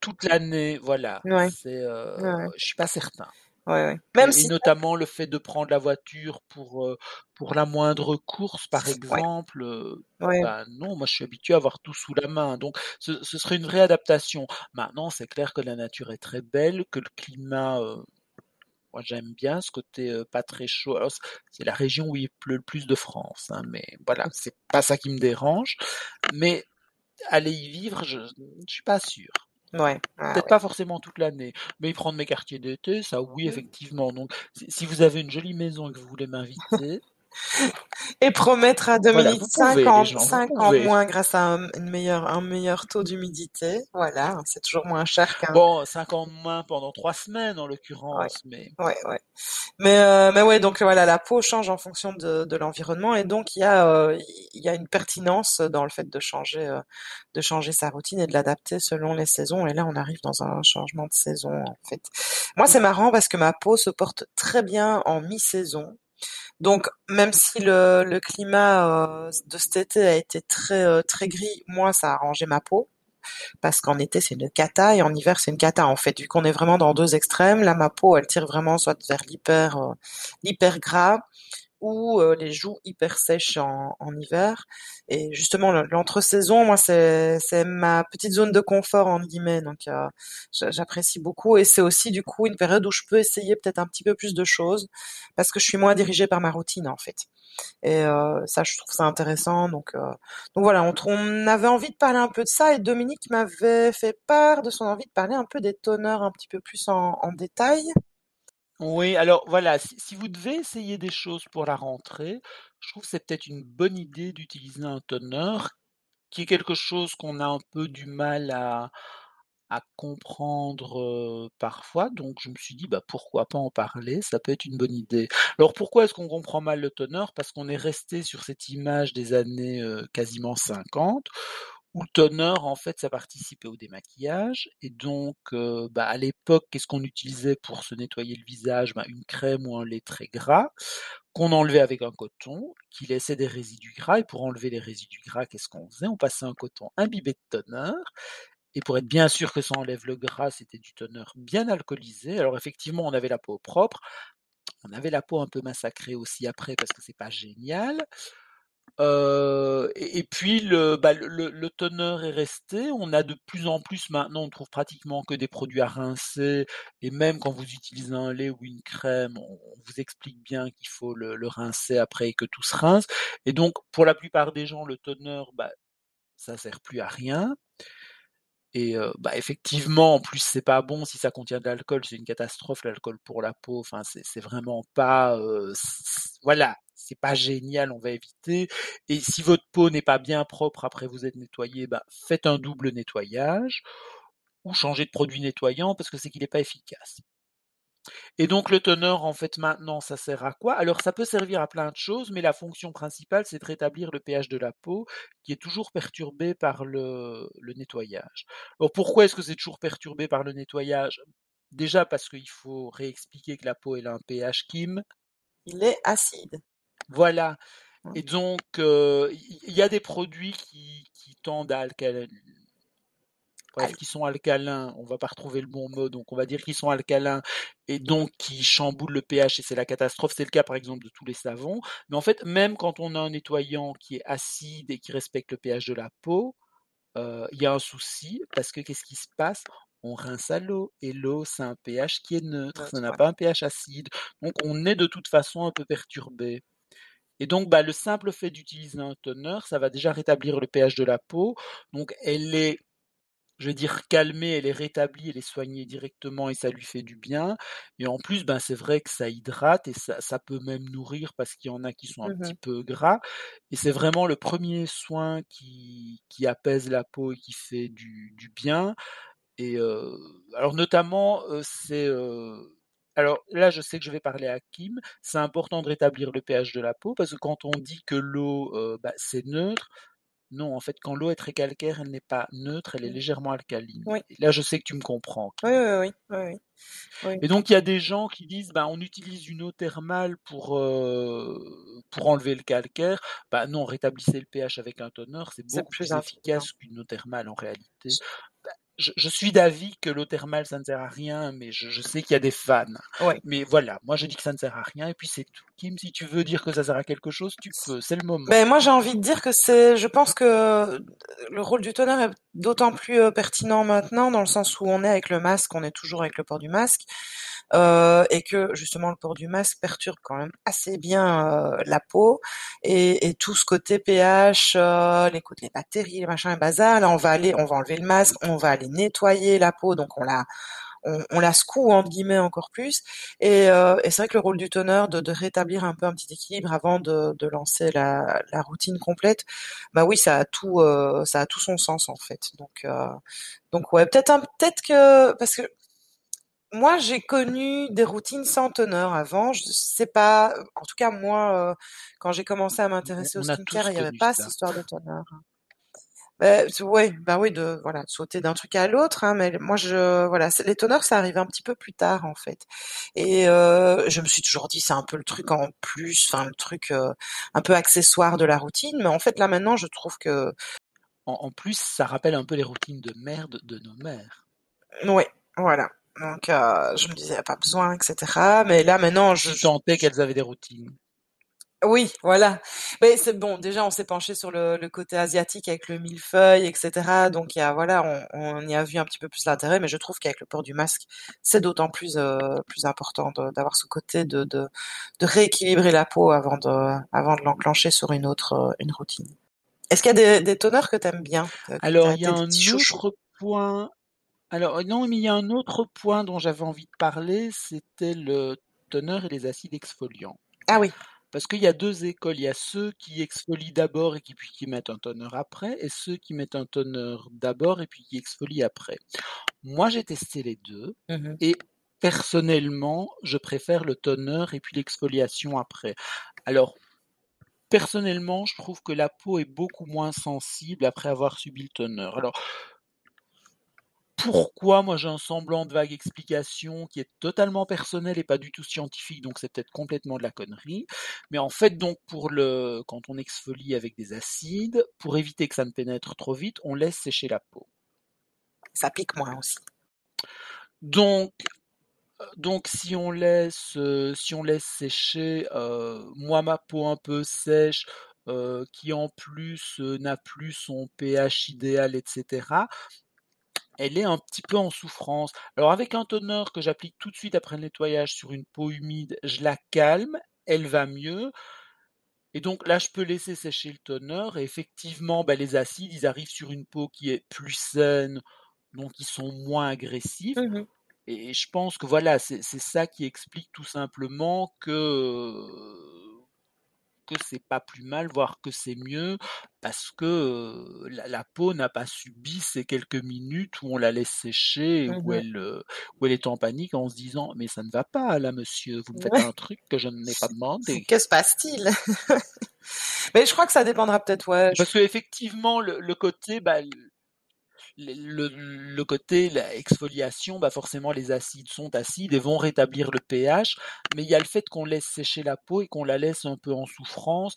toute l'année. Voilà, Ouais, c'est, euh, ouais, ouais. je suis pas certain. Ouais, ouais. Même Et, et si, notamment le fait de prendre la voiture pour, euh, pour la moindre course, par exemple, euh, ouais, ben non, moi je suis habitué à avoir tout sous la main. Donc ce, ce serait une vraie adaptation. Maintenant, c'est clair que la nature est très belle, que le climat, euh, moi j'aime bien ce côté euh, pas très chaud. Alors, c'est c'est la région où il pleut le plus de France, hein, mais voilà, c'est pas ça qui me dérange. Mais aller y vivre, je, je suis pas sûr. Ouais, ah Peut-être ouais. pas forcément toute l'année, mais prendre mes quartiers d'été, ça oui, effectivement. Donc, si, si vous avez une jolie maison et que vous voulez m'inviter, Et promettre à voilà, Dominique vous 5 pouvez, les ans, gens, 5 ans moins grâce à un, une meilleure, un meilleur taux d'humidité. Voilà, c'est toujours moins cher qu'un. Bon, 50 moins pendant trois semaines en Ouais, l'occurrence, mais ouais, ouais. Mais, euh, mais ouais, donc voilà, la peau change en fonction de, de l'environnement et donc il y a, euh, il y a une pertinence dans le fait de changer, euh, de changer sa routine et de l'adapter selon les saisons. Et là, on arrive dans un changement de saison en fait. Moi, c'est marrant parce que ma peau se porte très bien en mi-saison. Donc, même si le, climat euh, de cet été a été très euh, très gris, moi, ça a arrangé ma peau. Parce qu'en été c'est une cata et en hiver c'est une cata en fait. Vu qu'on est vraiment dans deux extrêmes là ma peau elle tire vraiment soit vers l'hyper euh, l'hyper gras euh, les joues hyper sèches en, hiver. Et justement, l'entre-saison, moi, c'est ma petite zone de confort en guillemets, donc euh, j'apprécie beaucoup. Et c'est aussi du coup une période où je peux essayer peut-être un petit peu plus de choses parce que je suis moins dirigée par ma routine en fait. Et euh, ça, je trouve ça intéressant. Donc, donc voilà, on, on, avait envie de parler un peu de ça et Dominique m'avait fait part de son envie de parler un peu des tonneurs un petit peu plus en détail. Oui, alors voilà, si, vous devez essayer des choses pour la rentrée, je trouve que c'est peut-être une bonne idée d'utiliser un tonneur qui est quelque chose qu'on a un peu du mal à, comprendre parfois. Donc je me suis dit bah pourquoi pas en parler, ça peut être une bonne idée. Alors pourquoi est-ce qu'on comprend mal le toner? Parce qu'on est resté sur cette image des années quasiment 50 toner en fait ça participait au démaquillage et donc euh, bah, à l'époque qu'est-ce qu'on utilisait pour se nettoyer le visage? Bah, Une crème ou un lait très gras qu'on enlevait avec un coton qui laissait des résidus gras et pour enlever les résidus gras qu'est-ce qu'on faisait? On passait un coton imbibé de toner et pour être bien sûr que ça enlève le gras, c'était du toner bien alcoolisé. Alors effectivement, on avait la peau propre. On avait la peau un peu massacrée aussi après parce que c'est pas génial. Euh, et, puis le, bah, le, le, toner est resté. On a de plus en plus maintenant, on trouve pratiquement que des produits à rincer. Et même quand vous utilisez un lait ou une crème, on, on vous explique bien qu'il faut le, le, rincer après et que tout se rince. Et donc pour la plupart des gens, le toner, bah, ça sert plus à rien. Et euh, bah, effectivement, en plus, c'est pas bon si ça contient de l'alcool, c'est une catastrophe l'alcool pour la peau. Enfin, c'est vraiment pas, euh, voilà, c'est pas génial, on va éviter. Et si votre peau n'est pas bien propre après vous êtes nettoyé, bah, faites un double nettoyage ou changez de produit nettoyant parce que c'est qu'il n'est pas efficace. Et donc le toner, en fait, maintenant, ça sert à quoi? Alors ça peut servir à plein de choses, mais la fonction principale, c'est de rétablir le pH de la peau, qui est toujours perturbé par le, le nettoyage. Alors pourquoi est-ce que c'est toujours perturbé par le nettoyage? Déjà parce qu'il faut réexpliquer que la peau elle a un pH Kim. Il est acide. Voilà. Et donc, il euh, y a des produits qui, qui tendent à bref, qui sont alcalins, on va pas retrouver le bon mot, donc on va dire qu'ils sont alcalins et donc qui chamboulent le pH et c'est la catastrophe. C'est le cas par exemple de tous les savons. Mais en fait, même quand on a un nettoyant qui est acide et qui respecte le pH de la peau, euh, il y a un souci parce que qu'est-ce qui se passe? On rince à l'eau et l'eau c'est un pH qui est neutre, ça n'a pas un pH acide, donc on est de toute façon un peu perturbé. Et donc, bah, le simple fait d'utiliser un toner, ça va déjà rétablir le pH de la peau. Donc, elle est je veux dire, calmer, elle est rétablie, elle est soignée directement et ça lui fait du bien. Et en plus, ben, c'est vrai que ça hydrate et ça, ça peut même nourrir parce qu'il y en a qui sont un mmh petit peu gras. Et c'est vraiment le premier soin qui, qui apaise la peau et qui fait du, du bien. Et euh, alors notamment, euh, c'est... Euh, alors là, je sais que je vais parler à Kim. C'est important de rétablir le pH de la peau parce que quand on dit que l'eau, bah, c'est neutre, non, en fait, quand l'eau est très calcaire, elle n'est pas neutre, elle est mmh. légèrement alcaline. Oui. Là, je sais que tu me comprends. Oui, oui, oui. oui, oui. Et donc, il y a des gens qui disent, bah, on utilise une eau thermale pour, euh, pour enlever le calcaire. Bah, non, rétablissez le pH avec un toner, c'est beaucoup plus, plus efficace qu'une eau thermale en réalité je, suis d'avis que l'eau thermale, ça ne sert à rien, mais je, je sais qu'il y a des fans. Ouais. Mais voilà, moi je dis que ça ne sert à rien, et puis c'est tout. Kim, si tu veux dire que ça sert à quelque chose, tu peux, c'est le moment. Ben, moi j'ai envie de dire que c'est, je pense que le rôle du toner est d'autant plus euh, pertinent maintenant, dans le sens où on est avec le masque, on est toujours avec le port du masque euh, et que justement le port du masque perturbe quand même assez bien euh, la peau et, et, tout ce côté pH, euh, les, les bactéries, les machins, les bazar. Là, on va aller, on va enlever le masque, on va aller nettoyer la peau, donc on la on, on, la secoue entre guillemets encore plus. Et, euh, et c'est vrai que le rôle du toner de, de, rétablir un peu un petit équilibre avant de, de lancer la, la, routine complète, bah oui, ça a tout, euh, ça a tout son sens en fait. Donc, euh, donc ouais, peut-être peut-être que parce que moi, j'ai connu des routines sans teneur avant. Je sais pas, en tout cas moi, euh, quand j'ai commencé à m'intéresser au skincare, il n'y avait pas cette histoire de teneur. Bah, ouais, bah oui, de voilà, sauter d'un truc à l'autre. Hein, mais moi, je voilà, les teneurs, ça arrive un petit peu plus tard en fait. Et euh, je me suis toujours dit, c'est un peu le truc en plus, enfin le truc euh, un peu accessoire de la routine. Mais en fait, là maintenant, je trouve que en, en plus, ça rappelle un peu les routines de merde de nos mères. Oui, voilà. Donc, euh, je me disais, pas besoin, etc. Mais là, maintenant, je... Tu sentais qu'elles avaient des routines. Oui, voilà. Mais c'est bon. Déjà, on s'est penché sur le, le, côté asiatique avec le millefeuille, etc. Donc, il y a voilà, on, on, y a vu un petit peu plus l'intérêt. Mais je trouve qu'avec le port du masque, c'est d'autant plus euh, plus important d'avoir ce côté de, de, de rééquilibrer la peau avant de avant de l'enclencher sur une autre euh, une routine. Est-ce qu'il y a des, des que tu aimes bien Alors, il y a un autre point. Alors non, mais il y a un autre point dont j'avais envie de parler, c'était le teneur et les acides exfoliants. Ah oui. Parce qu'il y a deux écoles. Il y a ceux qui exfolient d'abord et qui, puis qui mettent un toner après, et ceux qui mettent un toner d'abord et puis qui exfolient après. Moi, j'ai testé les deux, mmh et personnellement, je préfère le toner et puis l'exfoliation après. Alors, personnellement, je trouve que la peau est beaucoup moins sensible après avoir subi le toner. Alors, pourquoi moi j'ai un semblant de vague explication qui est totalement personnel et pas du tout scientifique, donc c'est peut-être complètement de la connerie. Mais en fait, donc pour le quand on exfolie avec des acides, pour éviter que ça ne pénètre trop vite, on laisse sécher la peau. Ça pique moins aussi. Donc donc si on laisse si on laisse sécher, euh, moi ma peau un peu sèche, euh, qui en plus n'a plus son pH idéal, etc elle est un petit peu en souffrance. Alors avec un toner que j'applique tout de suite après le nettoyage sur une peau humide, je la calme, elle va mieux. Et donc là, je peux laisser sécher le toner et effectivement, bah, les acides, ils arrivent sur une peau qui est plus saine, donc ils sont moins agressifs. Mmh et je pense que voilà, c'est ça qui explique tout simplement que que c'est pas plus mal, voire que c'est mieux, parce que la, peau n'a pas subi ces quelques minutes où on la laisse sécher, où, mmh elle, où elle est en panique en se disant mais ça ne va pas là, monsieur, vous me faites un truc que je n'ai pas demandé. Que se passe-t-il? Mais je crois que ça dépendra peut-être, ouais. Parce que effectivement, le, le côté, bah, le, le, côté la exfoliation, bah forcément les acides sont acides et vont rétablir le pH, mais il y a le fait qu'on laisse sécher la peau et qu'on la laisse un peu en souffrance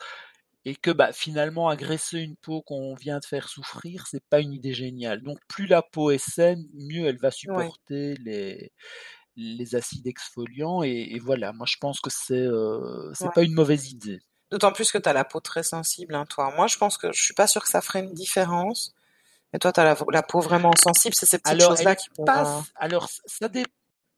et que bah, finalement agresser une peau qu'on vient de faire souffrir, c'est pas une idée géniale. Donc plus la peau est saine, mieux elle va supporter les les acides exfoliants et, voilà. Moi je pense que c'est euh, c'est pas une mauvaise idée. D'autant plus que tu as la peau très sensible, hein, toi. Moi, je pense que je suis pas sûre que ça ferait une différence. Et toi, tu as la, la, peau vraiment sensible, c'est ces petites choses-là qui passe. Alors, ça,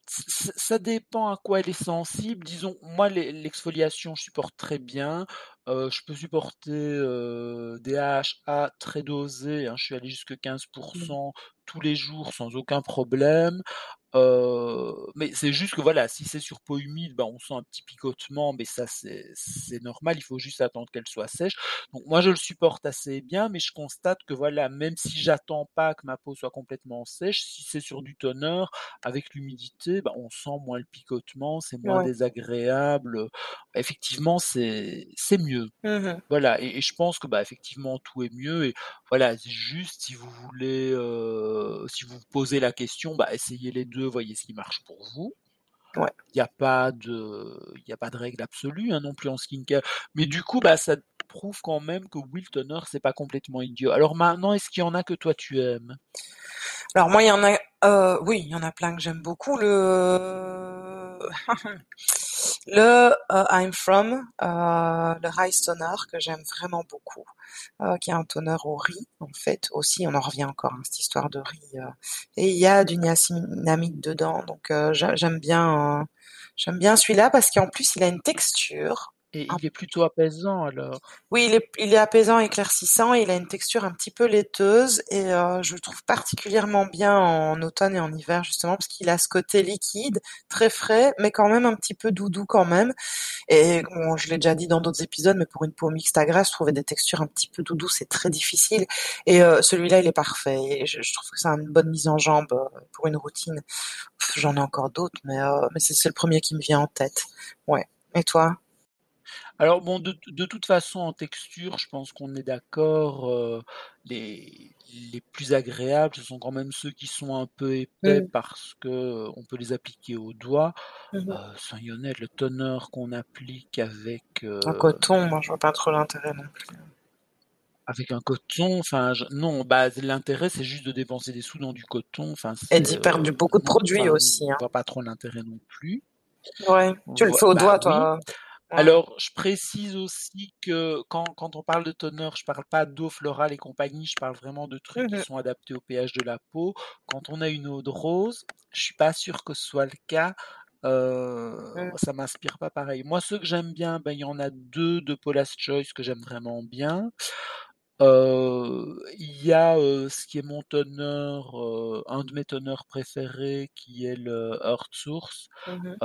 ça dépend à quoi elle est sensible. Disons, moi, l'exfoliation, je supporte très bien. Euh, je peux supporter euh, des AHA très dosés. Hein. Je suis allé jusqu'à 15% mmh. tous les jours sans aucun problème. Euh, mais c'est juste que voilà, si c'est sur peau humide, bah, on sent un petit picotement, mais ça c'est normal, il faut juste attendre qu'elle soit sèche. Donc moi je le supporte assez bien, mais je constate que voilà, même si j'attends pas que ma peau soit complètement sèche, si c'est sur du toner, avec l'humidité, bah, on sent moins le picotement, c'est moins désagréable. Effectivement, c'est mieux. Mmh voilà, et, je pense que bah effectivement tout est mieux. Et voilà, juste si vous voulez, euh, si vous posez la question, bah essayez les deux voyez ce qui marche pour vous. Il n'y a pas de, il a pas de règle absolue hein, non plus en skincare. Mais du coup, bah, ça prouve quand même que Will Toner, c'est pas complètement idiot. Alors maintenant, est-ce qu'il y en a que toi tu aimes? Alors moi, il y en a, euh, oui, il y en a plein que j'aime beaucoup. Le le euh, I'm From, euh, le Rice Toner que j'aime vraiment beaucoup, euh, qui est un toner au riz en fait aussi. On en revient encore à hein, cette histoire de riz. et il y a du niacinamide dedans, donc j'aime bien j'aime bien celui-là parce qu'en plus il a une texture et il est plutôt apaisant alors. Oui, il est, il est apaisant, éclaircissant. il a une texture un petit peu laiteuse et euh, je le trouve particulièrement bien en automne et en hiver justement parce qu'il a ce côté liquide, très frais, mais quand même un petit peu doudou quand même. Et bon, je l'ai déjà dit dans d'autres épisodes, mais pour une peau mixte à grasse, trouver des textures un petit peu doudou, c'est très difficile. Et euh, celui-là, il est parfait. Et je, je trouve que c'est une bonne mise en jambe euh, pour une routine. J'en ai encore d'autres, mais euh, mais c'est le premier qui me vient en tête. Ouais. Et toi? Alors bon, de, de, toute façon, en texture, je pense qu'on est d'accord. Euh, les, les plus agréables, ce sont quand même ceux qui sont un peu épais mmh. parce que euh, on peut les appliquer au doigt. Mmh. Euh, sans le toner qu'on applique avec un coton, moi je vois pas trop l'intérêt non plus. Avec un coton, enfin non, bah l'intérêt c'est juste de dépenser des sous dans du coton. Enfin, et d'y perdre beaucoup de produits aussi. Hein. On voit pas trop l'intérêt non plus. Ouais, tu le fais au bah doigt toi. Alors, je précise aussi que quand, quand on parle de toner, je parle pas d'eau florale et compagnie, je parle vraiment de trucs qui Mmh sont adaptés au pH de la peau. Quand on a une eau de rose, je suis pas sûr que ce soit le cas. Euh, ça m'inspire pas pareil. Moi, ceux que j'aime bien, ben, il y en a deux de Paula's Choice que j'aime vraiment bien. Euh, il y a euh, ce qui est mon teneur, euh, un de mes teneurs préférés, qui est le Earth Source. Mmh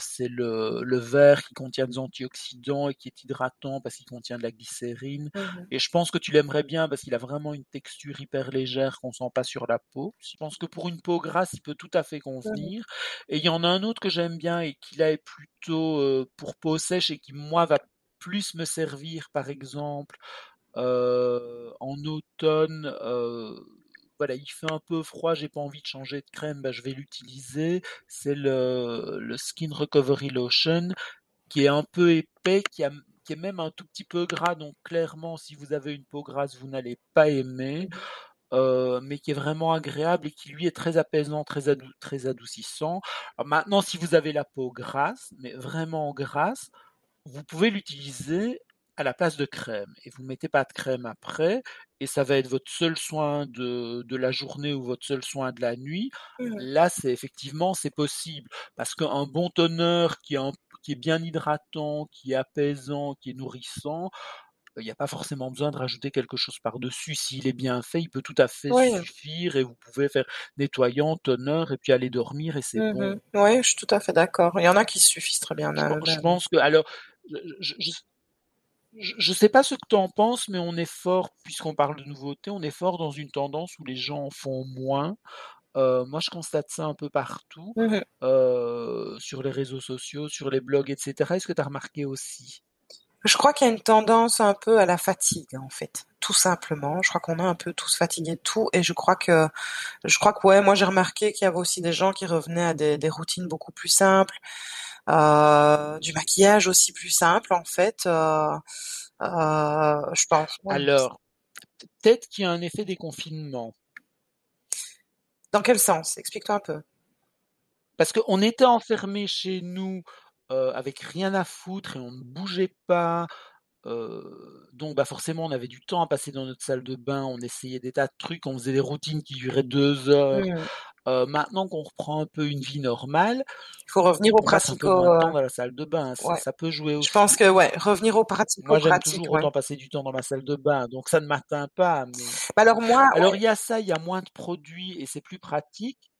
c'est le, le verre qui contient des antioxydants et qui est hydratant parce qu'il contient de la glycérine. Mmh Et je pense que tu l'aimerais bien parce qu'il a vraiment une texture hyper légère qu'on sent pas sur la peau. Je pense que pour une peau grasse, il peut tout à fait Mmh convenir. Et il y en a un autre que j'aime bien et qui là est plutôt euh, pour peau sèche et qui moi va plus me servir par exemple en automne. euh, voilà, il fait un peu froid, j'ai pas envie de changer de crème, bah, je vais l'utiliser. C'est le, Skin Recovery Lotion qui est un peu épais, qui, est même un tout petit peu gras, donc clairement, si vous avez une peau grasse, vous n'allez pas aimer, euh, mais qui est vraiment agréable et qui lui est très apaisant, très, très adoucissant. Maintenant, si vous avez la peau grasse, mais vraiment grasse, vous pouvez l'utiliser à la place de crème et vous ne mettez pas de crème après et ça va être votre seul soin de, de la journée ou votre seul soin de la nuit. Mmh Là, c'est effectivement, c'est possible parce qu'un bon toner qui est, un- qui est bien hydratant, qui est apaisant, qui est nourrissant, il n'y a pas forcément besoin de rajouter quelque chose par-dessus. S'il est bien fait, il peut tout à fait Oui. suffire et vous pouvez faire nettoyant, toner et puis aller dormir et c'est bon. Mmh Oui, je suis tout à fait d'accord. Il y en a qui suffisent très bien. Je, là, pen- je là. pense que, alors, je, je, je- je sais pas ce que tu en penses, mais on est fort, puisqu'on parle de nouveautés, on est fort dans une tendance où les gens en font moins. Euh, moi, je constate ça un peu partout, Mmh euh, sur les réseaux sociaux, sur les blogs, etc. Est-ce que tu as remarqué aussi? Je crois qu'il y a une tendance un peu à la fatigue, en fait. Tout simplement. Je crois qu'on est un peu tous fatigués de tout. Et je crois que, je crois que, ouais, moi, j'ai remarqué qu'il y avait aussi des gens qui revenaient à des, des routines beaucoup plus simples, euh, du maquillage aussi plus simple, en fait. Euh, euh, je pense. ouais. Alors, peut-être qu'il y a un effet déconfinement. Dans quel sens? Explique-toi un peu. Parce qu'on était enfermés chez nous euh, avec rien à foutre et on ne bougeait pas. euh, donc bah forcément on avait du temps à passer dans notre salle de bain, on essayait des tas de trucs, on faisait des routines qui duraient deux heures. Mmh. Euh, maintenant qu'on reprend un peu une vie normale, Il faut revenir au peu pratico. euh, temps dans la salle de bain. Ça, ouais. ça peut jouer Je aussi. pense que, ouais, revenir au Moi j'aime toujours ouais. autant passer du temps dans ma salle de bain, donc ça ne m'atteint pas. Mais Bah alors moi, alors ouais. il y a ça, il y a moins de produits et c'est plus pratique.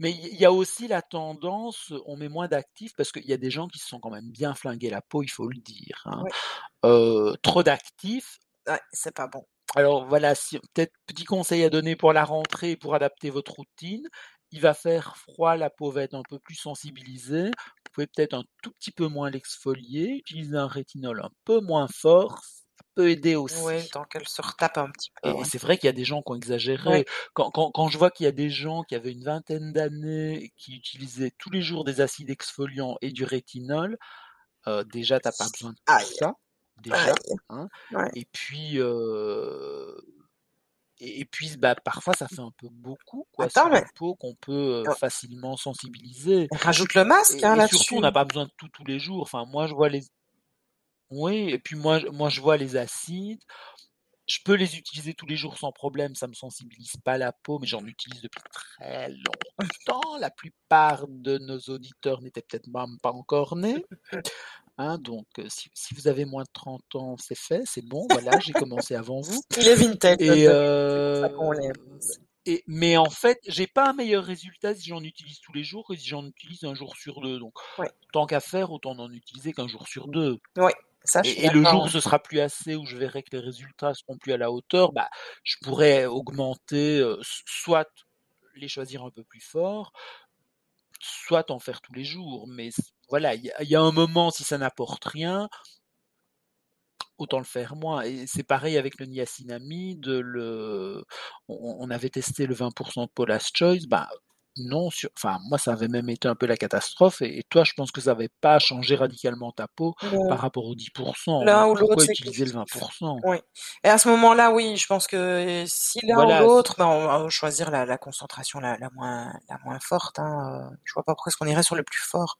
Mais il y a aussi la tendance, on met moins d'actifs parce qu'il y a des gens qui se sont quand même bien flingués la peau, il faut le dire. hein. Ouais. Euh, trop d'actifs. Ouais, c'est pas bon. Alors voilà, si, peut-être petit conseil à donner pour la rentrée, pour adapter votre routine. Il va faire froid, la peau va être un peu plus sensibilisée. Vous pouvez peut-être un tout petit peu moins l'exfolier, utiliser un rétinol un peu moins fort, ça peut aider aussi. Ouais, tant qu'elle se retape un petit peu, Et, ouais. c'est vrai qu'il y a des gens qui ont exagéré. Ouais. Quand, quand, quand je vois qu'il y a des gens qui avaient une vingtaine d'années, qui utilisaient tous les jours des acides exfoliants et du rétinol, euh, déjà, t'as pas besoin de tout Aïe, ça, déjà. Hein. Ouais. Et puis, euh, et, puis bah, parfois, ça fait un peu beaucoup quoi, Attends, sur mais une peau qu'on peut euh, facilement sensibiliser. rajoute le masque, Et, hein, surtout, on n'a pas besoin de tout tous les jours. Enfin, moi, je vois les, oui, et puis moi, je- moi, je vois les acides. Je peux les utiliser tous les jours sans problème, ça me sensibilise pas la peau, mais j'en utilise depuis très longtemps. La plupart de nos auditeurs n'étaient peut-être même pas encore nés. Hein, donc, euh, si, si vous avez moins de 30 ans, c'est fait, c'est bon, voilà, j'ai commencé avant vous. Il est vintage, Et, euh, et, mais en fait, j'ai pas un meilleur résultat si j'en utilise tous les jours que si j'en utilise un jour sur deux. Donc, Ouais. tant qu'à faire, autant n'en utiliser qu'un jour sur deux. Ouais, ça, Et, et le jour où ce sera plus assez, où je verrai que les résultats seront plus à la hauteur, bah, je pourrais augmenter, euh, soit les choisir un peu plus fort, soit en faire tous les jours. Mais voilà, il y, a- il y a un moment, si ça n'apporte rien, autant le faire moins. Et c'est pareil avec le niacinamide, le, on, on avait testé le 20% de Paula's Choice, bah, non, sur, enfin, moi, ça avait même été un peu la catastrophe. Et, et toi, je pense que ça n'avait pas changé radicalement ta peau par rapport aux 10%. L'un Donc, ou l'autre, utiliser le 20%? Oui. Et à ce moment-là, oui, je pense que si l'un Voilà, ou l'autre, ben, on va choisir la, la concentration la, la moins, la moins forte. Hein. euh, Je vois pas pourquoi est-ce qu'on irait sur le plus fort.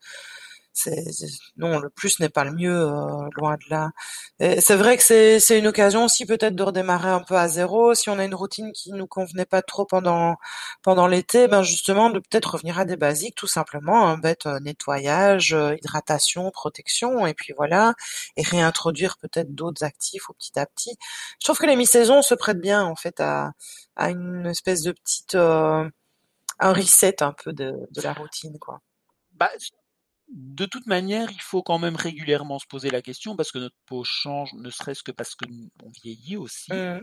Non, le plus n'est pas le mieux, euh, loin de là. C'est vrai que c'est une occasion aussi peut-être de redémarrer un peu à zéro. Si on a une routine qui nous convenait pas trop pendant pendant l'été, ben justement de peut-être revenir à des basiques, tout simplement, un bête euh, nettoyage, euh, hydratation, protection, et puis voilà, et réintroduire peut-être d'autres actifs au petit à petit. Je trouve que les mi-saisons se prêtent bien en fait à à une espèce de petite un reset un peu de, de la routine, quoi. Bah, de toute manière, il faut quand même régulièrement se poser la question parce que notre peau change, ne serait-ce que parce que on vieillit aussi. Mmh,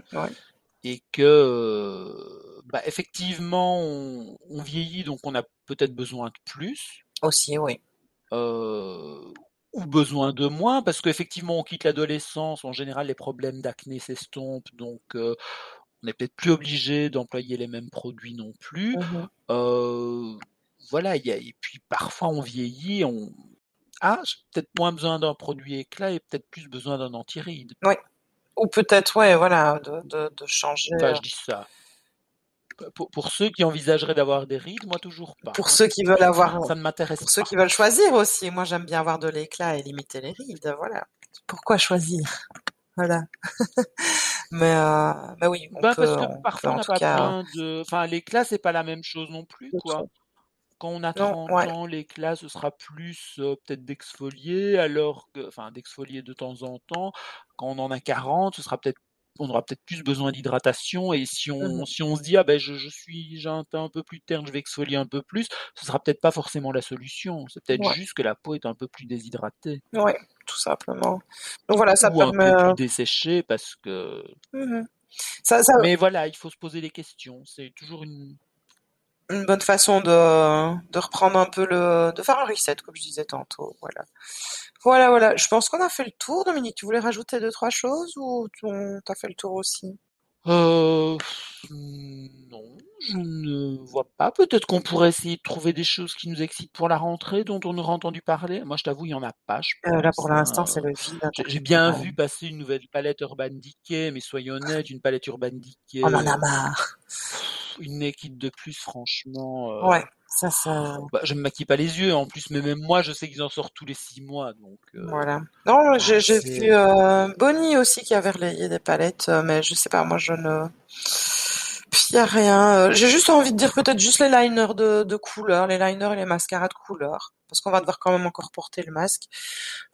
et que, euh, bah, effectivement, on, vieillit, donc on a peut-être besoin de plus. Aussi, oui. Euh, ou besoin de moins, parce qu'effectivement, on quitte l'adolescence, en général, les problèmes d'acné s'estompent, donc euh, on n'est peut-être plus obligé d'employer les mêmes produits non plus. Mmh voilà, et puis parfois on vieillit, on ah, j'ai peut-être moins besoin d'un produit éclat et peut-être plus besoin d'un anti-ride. Oui. Ou peut-être, ouais, voilà, de, de, de changer. Enfin, je dis ça. Pour, pour ceux qui envisageraient d'avoir des rides, moi toujours pas. Pour hein. ceux qui veulent avoir, ça ne m'intéresse Pour ceux qui veulent choisir aussi, moi j'aime bien avoir de l'éclat et limiter les rides, voilà. Pourquoi choisir? Voilà. mais, euh, mais oui. On bah, peut, parce que parfois on n'a pas besoin de. Enfin, l'éclat c'est pas la même chose non plus, quoi. Quand on a 30 ans, l'éclat, ce sera plus peut-être d'exfolier, alors que, enfin, d'exfolier de temps en temps. Quand on en a 40, ce sera peut-être on aura peut-être plus besoin d'hydratation. Et si on, mmh si on se dit ah ben je, je suis j'ai un teint un peu plus terne je vais exfolier un peu plus ce sera peut-être pas forcément la solution. C'est peut-être juste que la peau est un peu plus déshydratée. Oui, tout simplement. Donc voilà ça ou permet un peu plus desséchée parce que mmh ça, mais voilà il faut se poser des questions. C'est toujours une une bonne façon de, de reprendre un peu le, de faire un reset, comme je disais tantôt. Voilà. Voilà, voilà. Je pense qu'on a fait le tour, Dominique. Tu voulais rajouter deux, trois choses ou t'as fait le tour aussi? Euh, non, je ne vois pas. Peut-être qu'on pourrait essayer de trouver des choses qui nous excitent pour la rentrée, dont on aurait entendu parler. Moi, je t'avoue, il y en a pas. Euh, là, pour l'instant, c'est le vide. Hein, j'ai bien vu passer une nouvelle palette Urban Decay, mais soyons honnêtes, une palette Urban Decay. On en a marre une équipe de plus, franchement. Euh, ouais, ça, ça. Bah, je me maquille pas les yeux. En plus, mais même moi, je sais qu'ils en sortent tous les six mois, donc. Euh, voilà. Non, j'ai vu euh, Bonnie aussi qui avait relayé des palettes, mais je sais pas, moi, je ne. Puis y a rien. J'ai juste envie de dire peut-être juste les liners de, de couleur, les liners et les mascaras de couleur parce qu'on va devoir quand même encore porter le masque.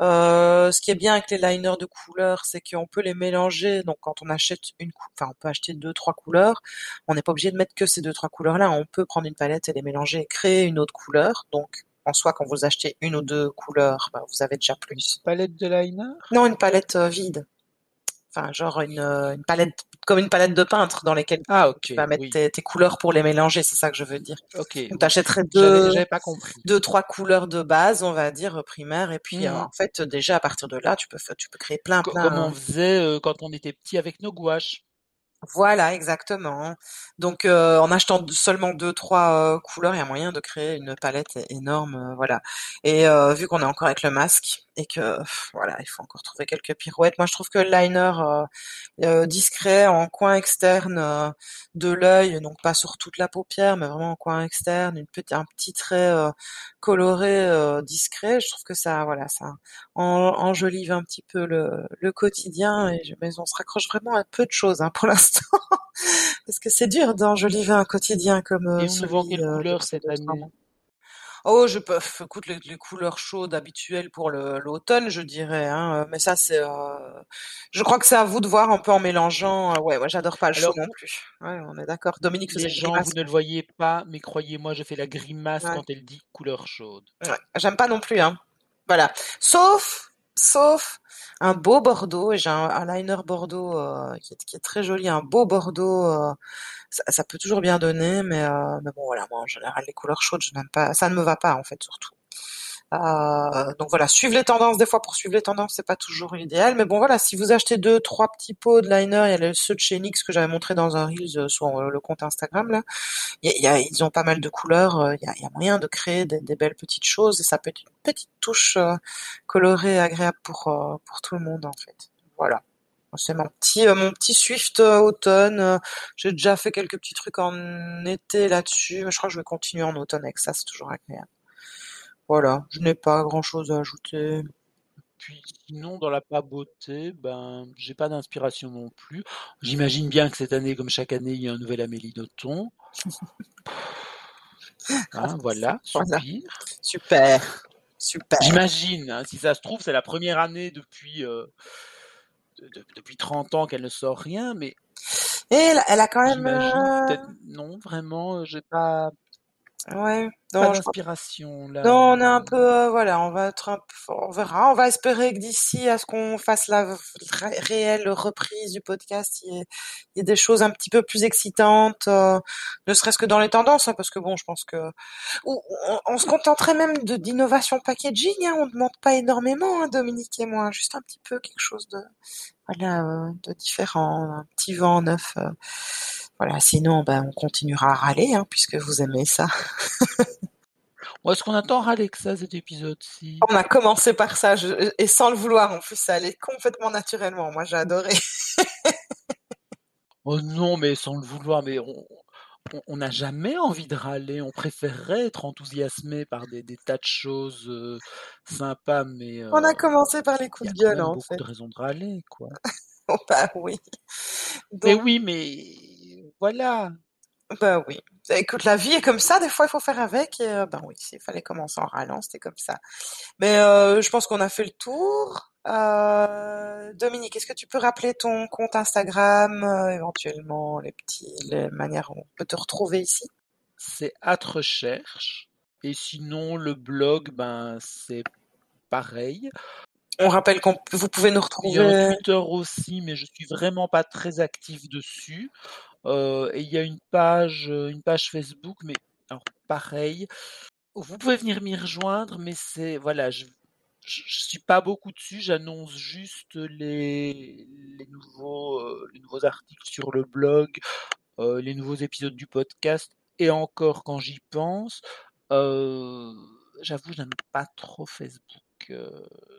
Euh, ce qui est bien avec les liners de couleur, c'est qu'on peut les mélanger. Donc quand on achète une, enfin on peut acheter deux trois couleurs. On n'est pas obligé de mettre que ces deux trois couleurs là. On peut prendre une palette et les mélanger et créer une autre couleur. Donc en soi, quand vous achetez une ou deux couleurs, bah, vous avez déjà plus. Palette de liner? Non, une palette euh, vide. Enfin, genre une, euh, une palette comme une palette de peintre dans lesquelles ah, tu vas mettre tes, couleurs pour les mélanger, c'est ça que je veux dire. Ok. Tu achèterais deux, deux, trois couleurs de base, on va dire primaires, et puis euh, mmh. en fait déjà à partir de là, tu peux tu peux créer plein plein. Comme on faisait euh, quand on était petit avec nos gouaches. Voilà, exactement. Donc, euh, en achetant seulement deux, trois euh, couleurs, il y a moyen de créer une palette énorme, euh, voilà. Et vu qu'on est encore avec le masque et que, voilà, il faut encore trouver quelques pirouettes. Moi, je trouve que le liner discret en coin externe de l'œil, donc pas sur toute la paupière, mais vraiment en coin externe, une petite, un petit trait coloré discret, je trouve que ça, voilà, ça enjolive un petit peu le, le quotidien. Et mais on se raccroche vraiment à peu de choses hein, pour l'instant. Parce que c'est dur d'enjoliver un quotidien comme euh, Et celui, quelle euh, couleur cette année? Oh, je peux, écoute, les, couleurs chaudes habituelles pour l'automne, je dirais. Hein, mais ça, c'est, euh, je crois que c'est à vous de voir un peu en mélangeant. ouais, moi, j'adore pas le chaud non plus. Ouais, on est d'accord. Dominique Les gens, vous ne le voyez pas, mais croyez-moi, je fais la grimace quand elle dit couleur chaude. Ouais, j'aime pas non plus. Hein. Voilà. Sauf, sauf un beau bordeaux j'ai un, liner bordeaux euh, qui, est, très joli, un beau bordeaux. Euh, ça, ça, peut toujours bien donner, mais, euh, mais bon voilà, moi en général les couleurs chaudes, je n'aime pas, ça ne me va pas en fait surtout. Euh, donc voilà, suivre les tendances. Des fois, pour suivre les tendances, c'est pas toujours l'idéal. Mais bon, voilà, si vous achetez deux, trois petits pots de liner, il y a ceux de chez NYX que j'avais montré dans un Reels euh, sur euh, le compte Instagram, là. Ils ont pas mal de couleurs. Il y a, moyen de créer des, belles petites choses et ça peut être une petite touche colorée agréable pour, pour tout le monde, en fait. Voilà. C'est mon petit mon petit Swift automne. J'ai déjà fait quelques petits trucs en été là-dessus, je crois que je vais continuer en automne avec ça, c'est toujours agréable. Voilà, je n'ai pas grand-chose à ajouter. Puis sinon, dans la pas beauté, ben, j'ai pas d'inspiration non plus. J'imagine bien que cette année, comme chaque année, il y a un nouvel Amélie Nothomb. Hein, voilà, Voilà. Super, super. J'imagine, hein, si ça se trouve, c'est la première année depuis, euh, de- de- depuis 30 ans qu'elle ne sort rien, mais Et elle, elle a quand même... euh, non, vraiment, euh, j'ai pas, Ouais, pas non, je là. Non, on est un peu, euh, voilà, on va être un peu, on verra. On va espérer que d'ici à ce qu'on fasse la ré- réelle reprise du podcast, il y, ait, il y ait des choses un petit peu plus excitantes, euh, ne serait-ce que dans les tendances, hein, parce que bon, je pense que ou- on, on se contenterait même de d'innovation packaging. Hein, on ne demande pas énormément, hein, Dominique et moi, juste un petit peu quelque chose de, voilà, euh, de différent, un petit vent neuf. euh. Voilà, sinon, ben, on continuera à râler, hein, puisque vous aimez ça. Est-ce qu'on attend Alexa cet épisode-ci? On a commencé par ça, je- et sans le vouloir en plus, ça allait complètement naturellement. Moi, j'ai adoré. Oh non, mais sans le vouloir, mais on on- n'a jamais envie de râler. On préférerait être enthousiasmé par des, des tas de choses euh, sympas, mais On a euh, commencé par les il y coups a de gueule, en beaucoup fait. de raisons de râler, quoi. Oh, bah oui. Mais oui, mais voilà. bah oui. Écoute, la vie est comme ça, des fois, il faut faire avec, et euh, ben oui, s'il fallait commencer en râlant, c'était comme ça. Mais euh, je pense qu'on a fait le tour. Euh, Dominique, est-ce que tu peux rappeler ton compte Instagram, euh, éventuellement, les petits, les manières où on peut te retrouver ici? C'est at recherche. Et sinon, le blog, ben, c'est pareil. On rappelle qu'on, vous pouvez nous Il y a un retrouver. Twitter aussi, mais je suis vraiment pas très actif dessus. Euh, et il y a une page, euh, une page Facebook, mais alors pareil. Vous pouvez venir m'y rejoindre, mais c'est voilà, je, je, suis pas beaucoup dessus. J'annonce juste les les nouveaux euh, les nouveaux articles sur le blog, euh, les nouveaux épisodes du podcast, et encore quand j'y pense. Euh, j'avoue, je n'aime pas trop Facebook. Euh,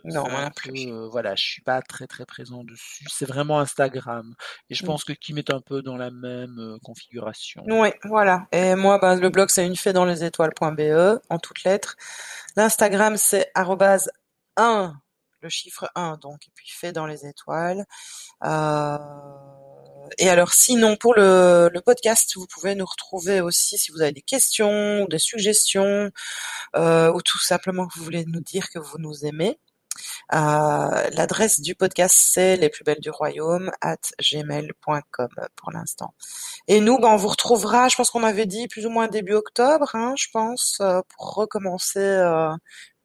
Non, moi peu, euh, voilà, je suis pas très très présent dessus. C'est vraiment Instagram. Et je Mm. pense que Kim est un peu dans la même euh, configuration. Oui, voilà. Et moi, ben, le blog, c'est une fée dans les étoiles.be, en toutes lettres. L'Instagram, c'est arrobase 1, le chiffre 1, donc, et puis fait dans les étoiles. Euh, et alors, sinon, pour le, le podcast, vous pouvez nous retrouver aussi si vous avez des questions des suggestions, euh, ou tout simplement que vous voulez nous dire que vous nous aimez. Euh, L'adresse du podcast, c'est les plus belles du royaume at gmail.com pour l'instant. Et nous, ben, on vous retrouvera, je pense qu'on avait dit plus ou moins début octobre, hein, je pense, euh, pour recommencer euh,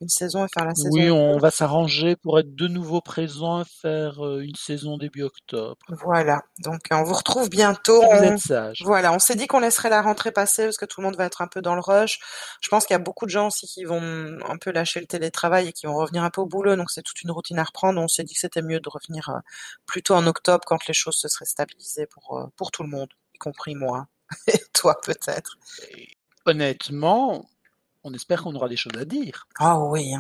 une saison et faire la saison Oui, 2. on va s'arranger pour être de nouveau présent et faire euh, une saison début octobre. Voilà. Donc, on vous retrouve bientôt. Vous On- êtes sage. Voilà, on s'est dit qu'on laisserait la rentrée passer parce que tout le monde va être un peu dans le rush. Je pense qu'il y a beaucoup de gens aussi qui vont un peu lâcher le télétravail et qui vont revenir un peu au boulot, donc c'est toute une routine à reprendre. On s'est dit que c'était mieux de revenir euh, plutôt en octobre quand les choses se seraient stabilisées pour, euh, pour tout le monde, y compris moi. Et toi peut-être. Honnêtement, on espère qu'on aura des choses à dire. Ah oui.